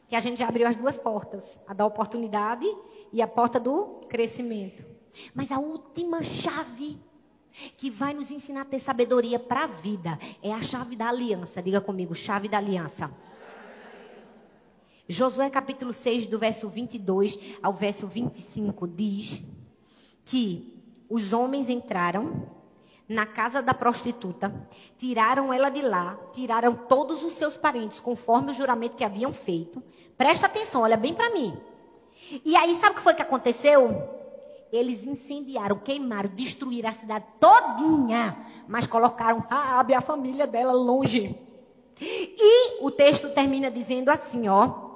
Que a gente já abriu as duas portas: a da oportunidade e a porta do crescimento. Mas a última chave que vai nos ensinar a ter sabedoria para a vida é a chave da aliança. Diga comigo, chave da aliança. Josué capítulo 6, do verso 22 ao verso 25, diz que os homens entraram na casa da prostituta, tiraram ela de lá, tiraram todos os seus parentes, conforme o juramento que haviam feito. Presta atenção, olha bem para mim. E aí, sabe o que foi que aconteceu? Eles incendiaram, queimaram, destruíram a cidade todinha, mas colocaram Raabe e a família dela longe. E o texto termina dizendo assim, ó: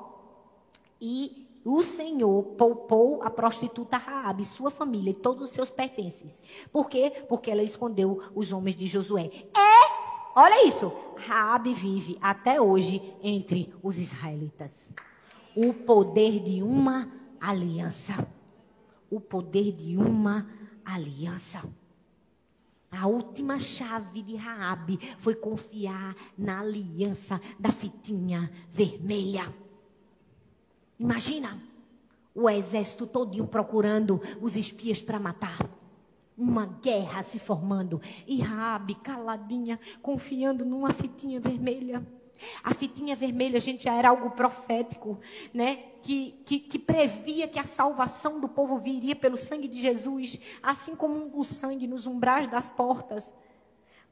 E o Senhor poupou a prostituta Raabe, sua família e todos os seus pertences. Por quê? Porque ela escondeu os homens de Josué. É, olha isso. Raabe vive até hoje entre os israelitas. O poder de uma aliança. O poder de uma aliança. A última chave de Raabe foi confiar na aliança da fitinha vermelha. Imagina o exército todinho procurando os espias para matar. Uma guerra se formando. E Rabi, caladinha, confiando numa fitinha vermelha. A fitinha vermelha, gente, já era algo profético, né? Que, que, que, previa que a salvação do povo viria pelo sangue de Jesus, assim como o sangue nos umbrais das portas.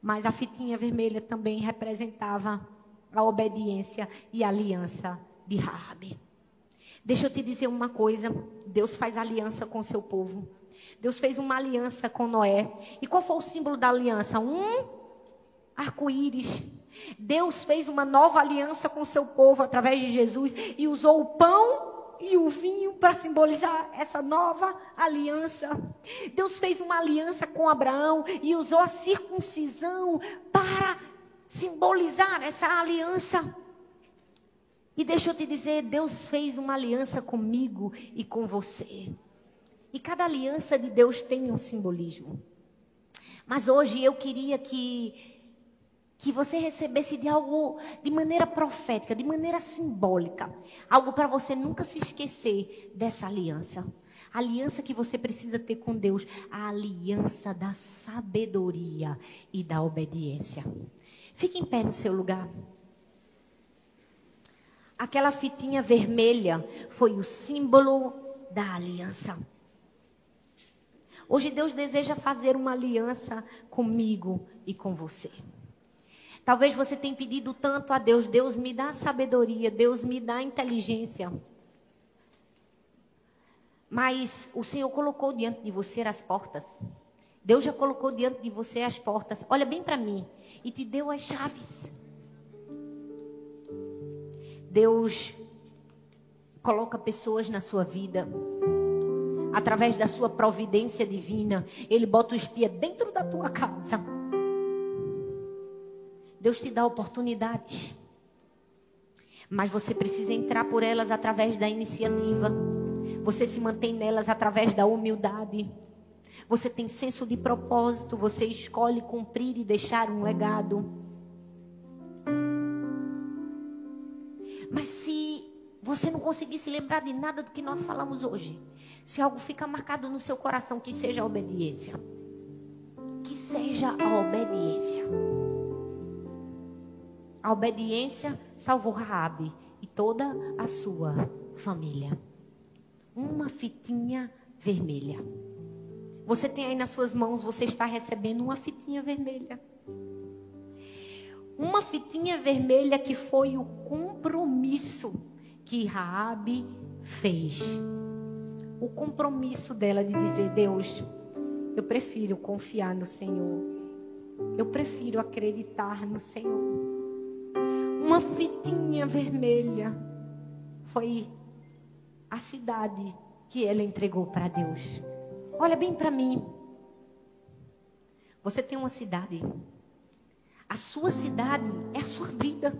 Mas a fitinha vermelha também representava a obediência e a aliança de Raabe. Deixa eu te dizer uma coisa: Deus faz aliança com seu povo. Deus fez uma aliança com Noé. E qual foi o símbolo da aliança? Um arco-íris. Deus fez uma nova aliança com seu povo através de Jesus e usou o pão e o vinho para simbolizar essa nova aliança. Deus fez uma aliança com Abraão e usou a circuncisão para simbolizar essa aliança. E deixa eu te dizer, Deus fez uma aliança comigo e com você. E cada aliança de Deus tem um simbolismo. Mas hoje eu queria que que você recebesse de algo de maneira profética, de maneira simbólica, algo para você nunca se esquecer dessa aliança. A aliança que você precisa ter com Deus, a aliança da sabedoria e da obediência. Fique em pé no seu lugar. Aquela fitinha vermelha foi o símbolo da aliança. Hoje Deus deseja fazer uma aliança comigo e com você. Talvez você tenha pedido tanto a Deus, Deus me dá sabedoria, Deus me dá inteligência. Mas o Senhor colocou diante de você as portas. Deus já colocou diante de você as portas. Olha bem para mim. E te deu as chaves. Deus coloca pessoas na sua vida. Através da sua providência divina, Ele bota o espia dentro da tua casa. Deus te dá oportunidades. Mas você precisa entrar por elas através da iniciativa. Você se mantém nelas através da humildade. Você tem senso de propósito. Você escolhe cumprir e deixar um legado. Mas se você não conseguir se lembrar de nada do que nós falamos hoje, se algo fica marcado no seu coração, que seja a obediência. Que seja a obediência. A obediência salvou Raabe e toda a sua família. Uma fitinha vermelha. Você tem aí nas suas mãos, você está recebendo uma fitinha vermelha uma fitinha vermelha que foi o compromisso que Raabe fez. O compromisso dela de dizer: Deus, eu prefiro confiar no Senhor. Eu prefiro acreditar no Senhor. Uma fitinha vermelha foi a cidade que ela entregou para Deus. Olha bem para mim. Você tem uma cidade a sua cidade é a sua vida.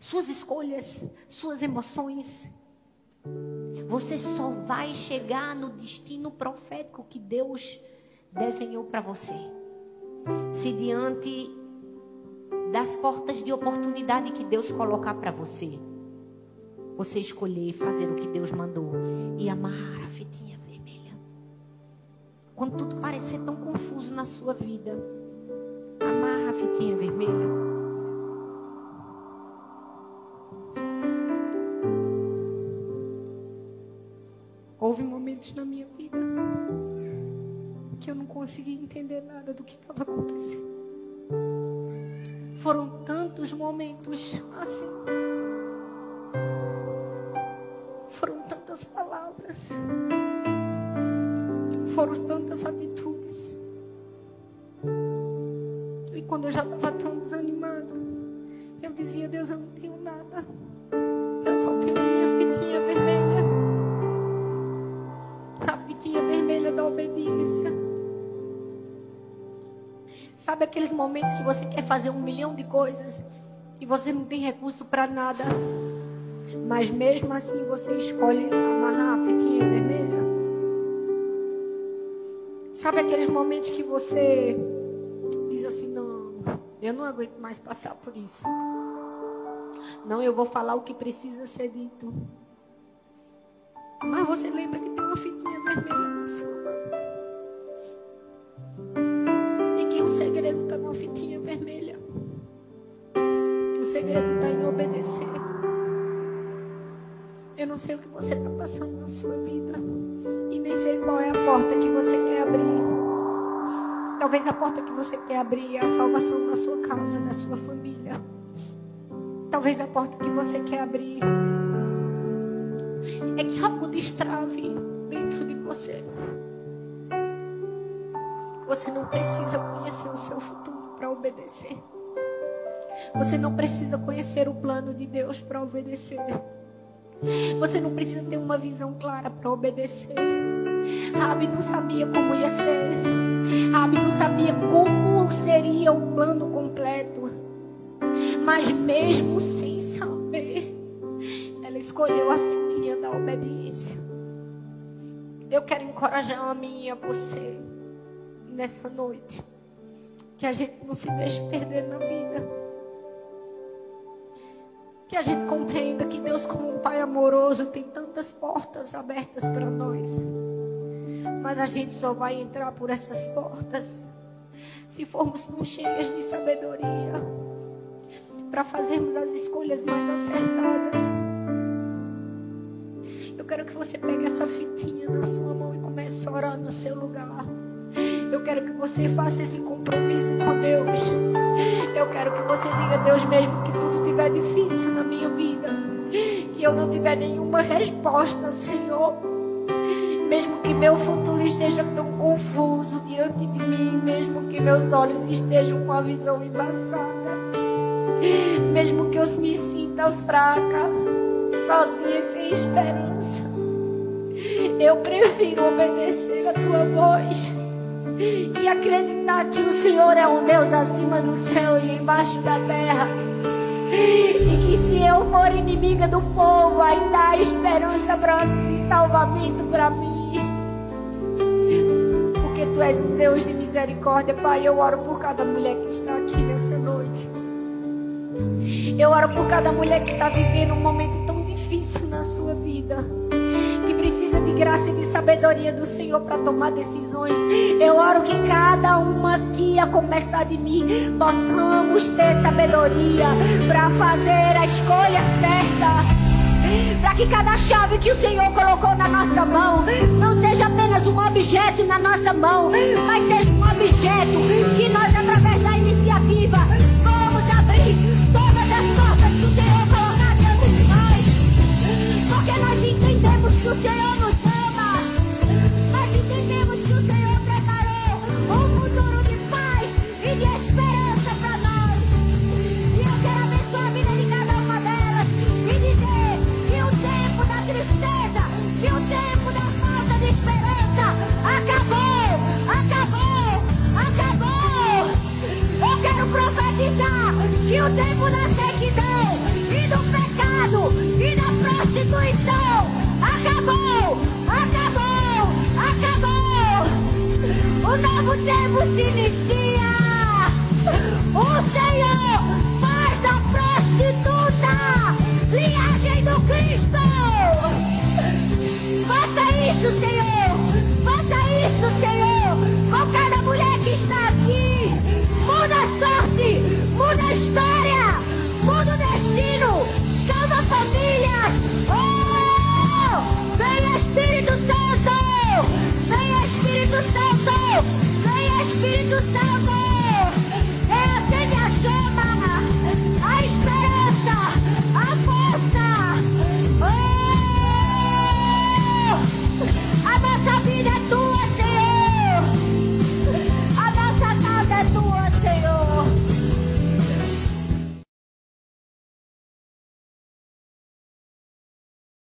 suas escolhas, suas emoções. Você só vai chegar no destino profético que Deus desenhou para você. Se diante das portas de oportunidade que Deus colocar para você, você escolher fazer o que Deus mandou e amarrar a fitinha vermelha. Quando tudo parecer tão confuso na sua vida, amarra a fitinha vermelha. Houve momentos na minha vida que eu não conseguia entender nada do que estava acontecendo. Foram tantos momentos assim. Foram tantas palavras. Foram tantas atitudes. Quando eu já estava tão desanimada, eu dizia: Deus, eu não tenho nada. Eu só tenho a minha fitinha vermelha. A fitinha vermelha da obediência. Sabe aqueles momentos que você quer fazer um milhão de coisas e você não tem recurso para nada, mas mesmo assim você escolhe amarrar a fitinha vermelha? Sabe aqueles momentos que você eu não aguento mais passar por isso. Não, eu vou falar o que precisa ser dito. Mas você lembra que tem uma fitinha vermelha na sua mão. o segredo está na fitinha vermelha. O segredo está em obedecer. Eu não sei o que você está passando na sua vida. E nem sei qual é a porta que você quer abrir. Talvez a porta que você quer abrir é a salvação da sua casa, da sua família. Talvez a porta que você quer abrir é que algo destrave dentro de você. Você não precisa conhecer o seu futuro para obedecer. Você não precisa conhecer o plano de Deus para obedecer. Você não precisa ter uma visão clara para obedecer. Rabi não sabia como ia ser. Rabi não sabia como seria o plano completo. Mas mesmo sem saber, ela escolheu a fitinha da obediência. Eu quero encorajar a mim e a você nessa noite. Que a gente não se deixe perder na vida. Que a gente compreenda que Deus, como um Pai amoroso, tem tantas portas abertas para nós. Mas a gente só vai entrar por essas portas se formos tão cheias de sabedoria para fazermos as escolhas mais acertadas. Eu quero que você pegue essa fitinha na sua mão e comece a orar no seu lugar. Eu quero que você faça esse compromisso com Deus. Eu quero que você diga a Deus mesmo que tudo estiver difícil na minha vida, que eu não tiver nenhuma resposta, Senhor. Mesmo que meu futuro esteja tão confuso diante de mim, mesmo que meus olhos estejam com a visão embaçada, mesmo que eu me sinta fraca, sozinha e sem esperança, eu prefiro obedecer a tua voz e acreditar que o Senhor é um Deus acima do céu e embaixo da terra. E que se eu for inimiga do povo, ainda há esperança de salvamento para mim. Tu és um Deus de misericórdia, Pai. Eu oro por cada mulher que está aqui nessa noite. Eu oro por cada mulher que está vivendo um momento tão difícil na sua vida precisa de graça e de sabedoria do Senhor para tomar decisões. Eu oro que cada uma aqui, a começar de mim, possamos ter sabedoria para fazer a escolha certa. Para que cada chave que o Senhor colocou na nossa mão não seja apenas um objeto na nossa mão, mas seja um objeto que nós, através da iniciativa, tempo da sequidão e do pecado e da prostituição. Acabou, acabou, acabou. O novo tempo se inicia. O Senhor faz da prostituta linhagem do Cristo. Faça isso, Senhor. Faça isso, Senhor. Com cada mulher que está aqui. Muda a sorte, muda a história, Salva famílias. Oh! Vem Espírito Santo. Vem Espírito Santo. Vem Espírito Santo.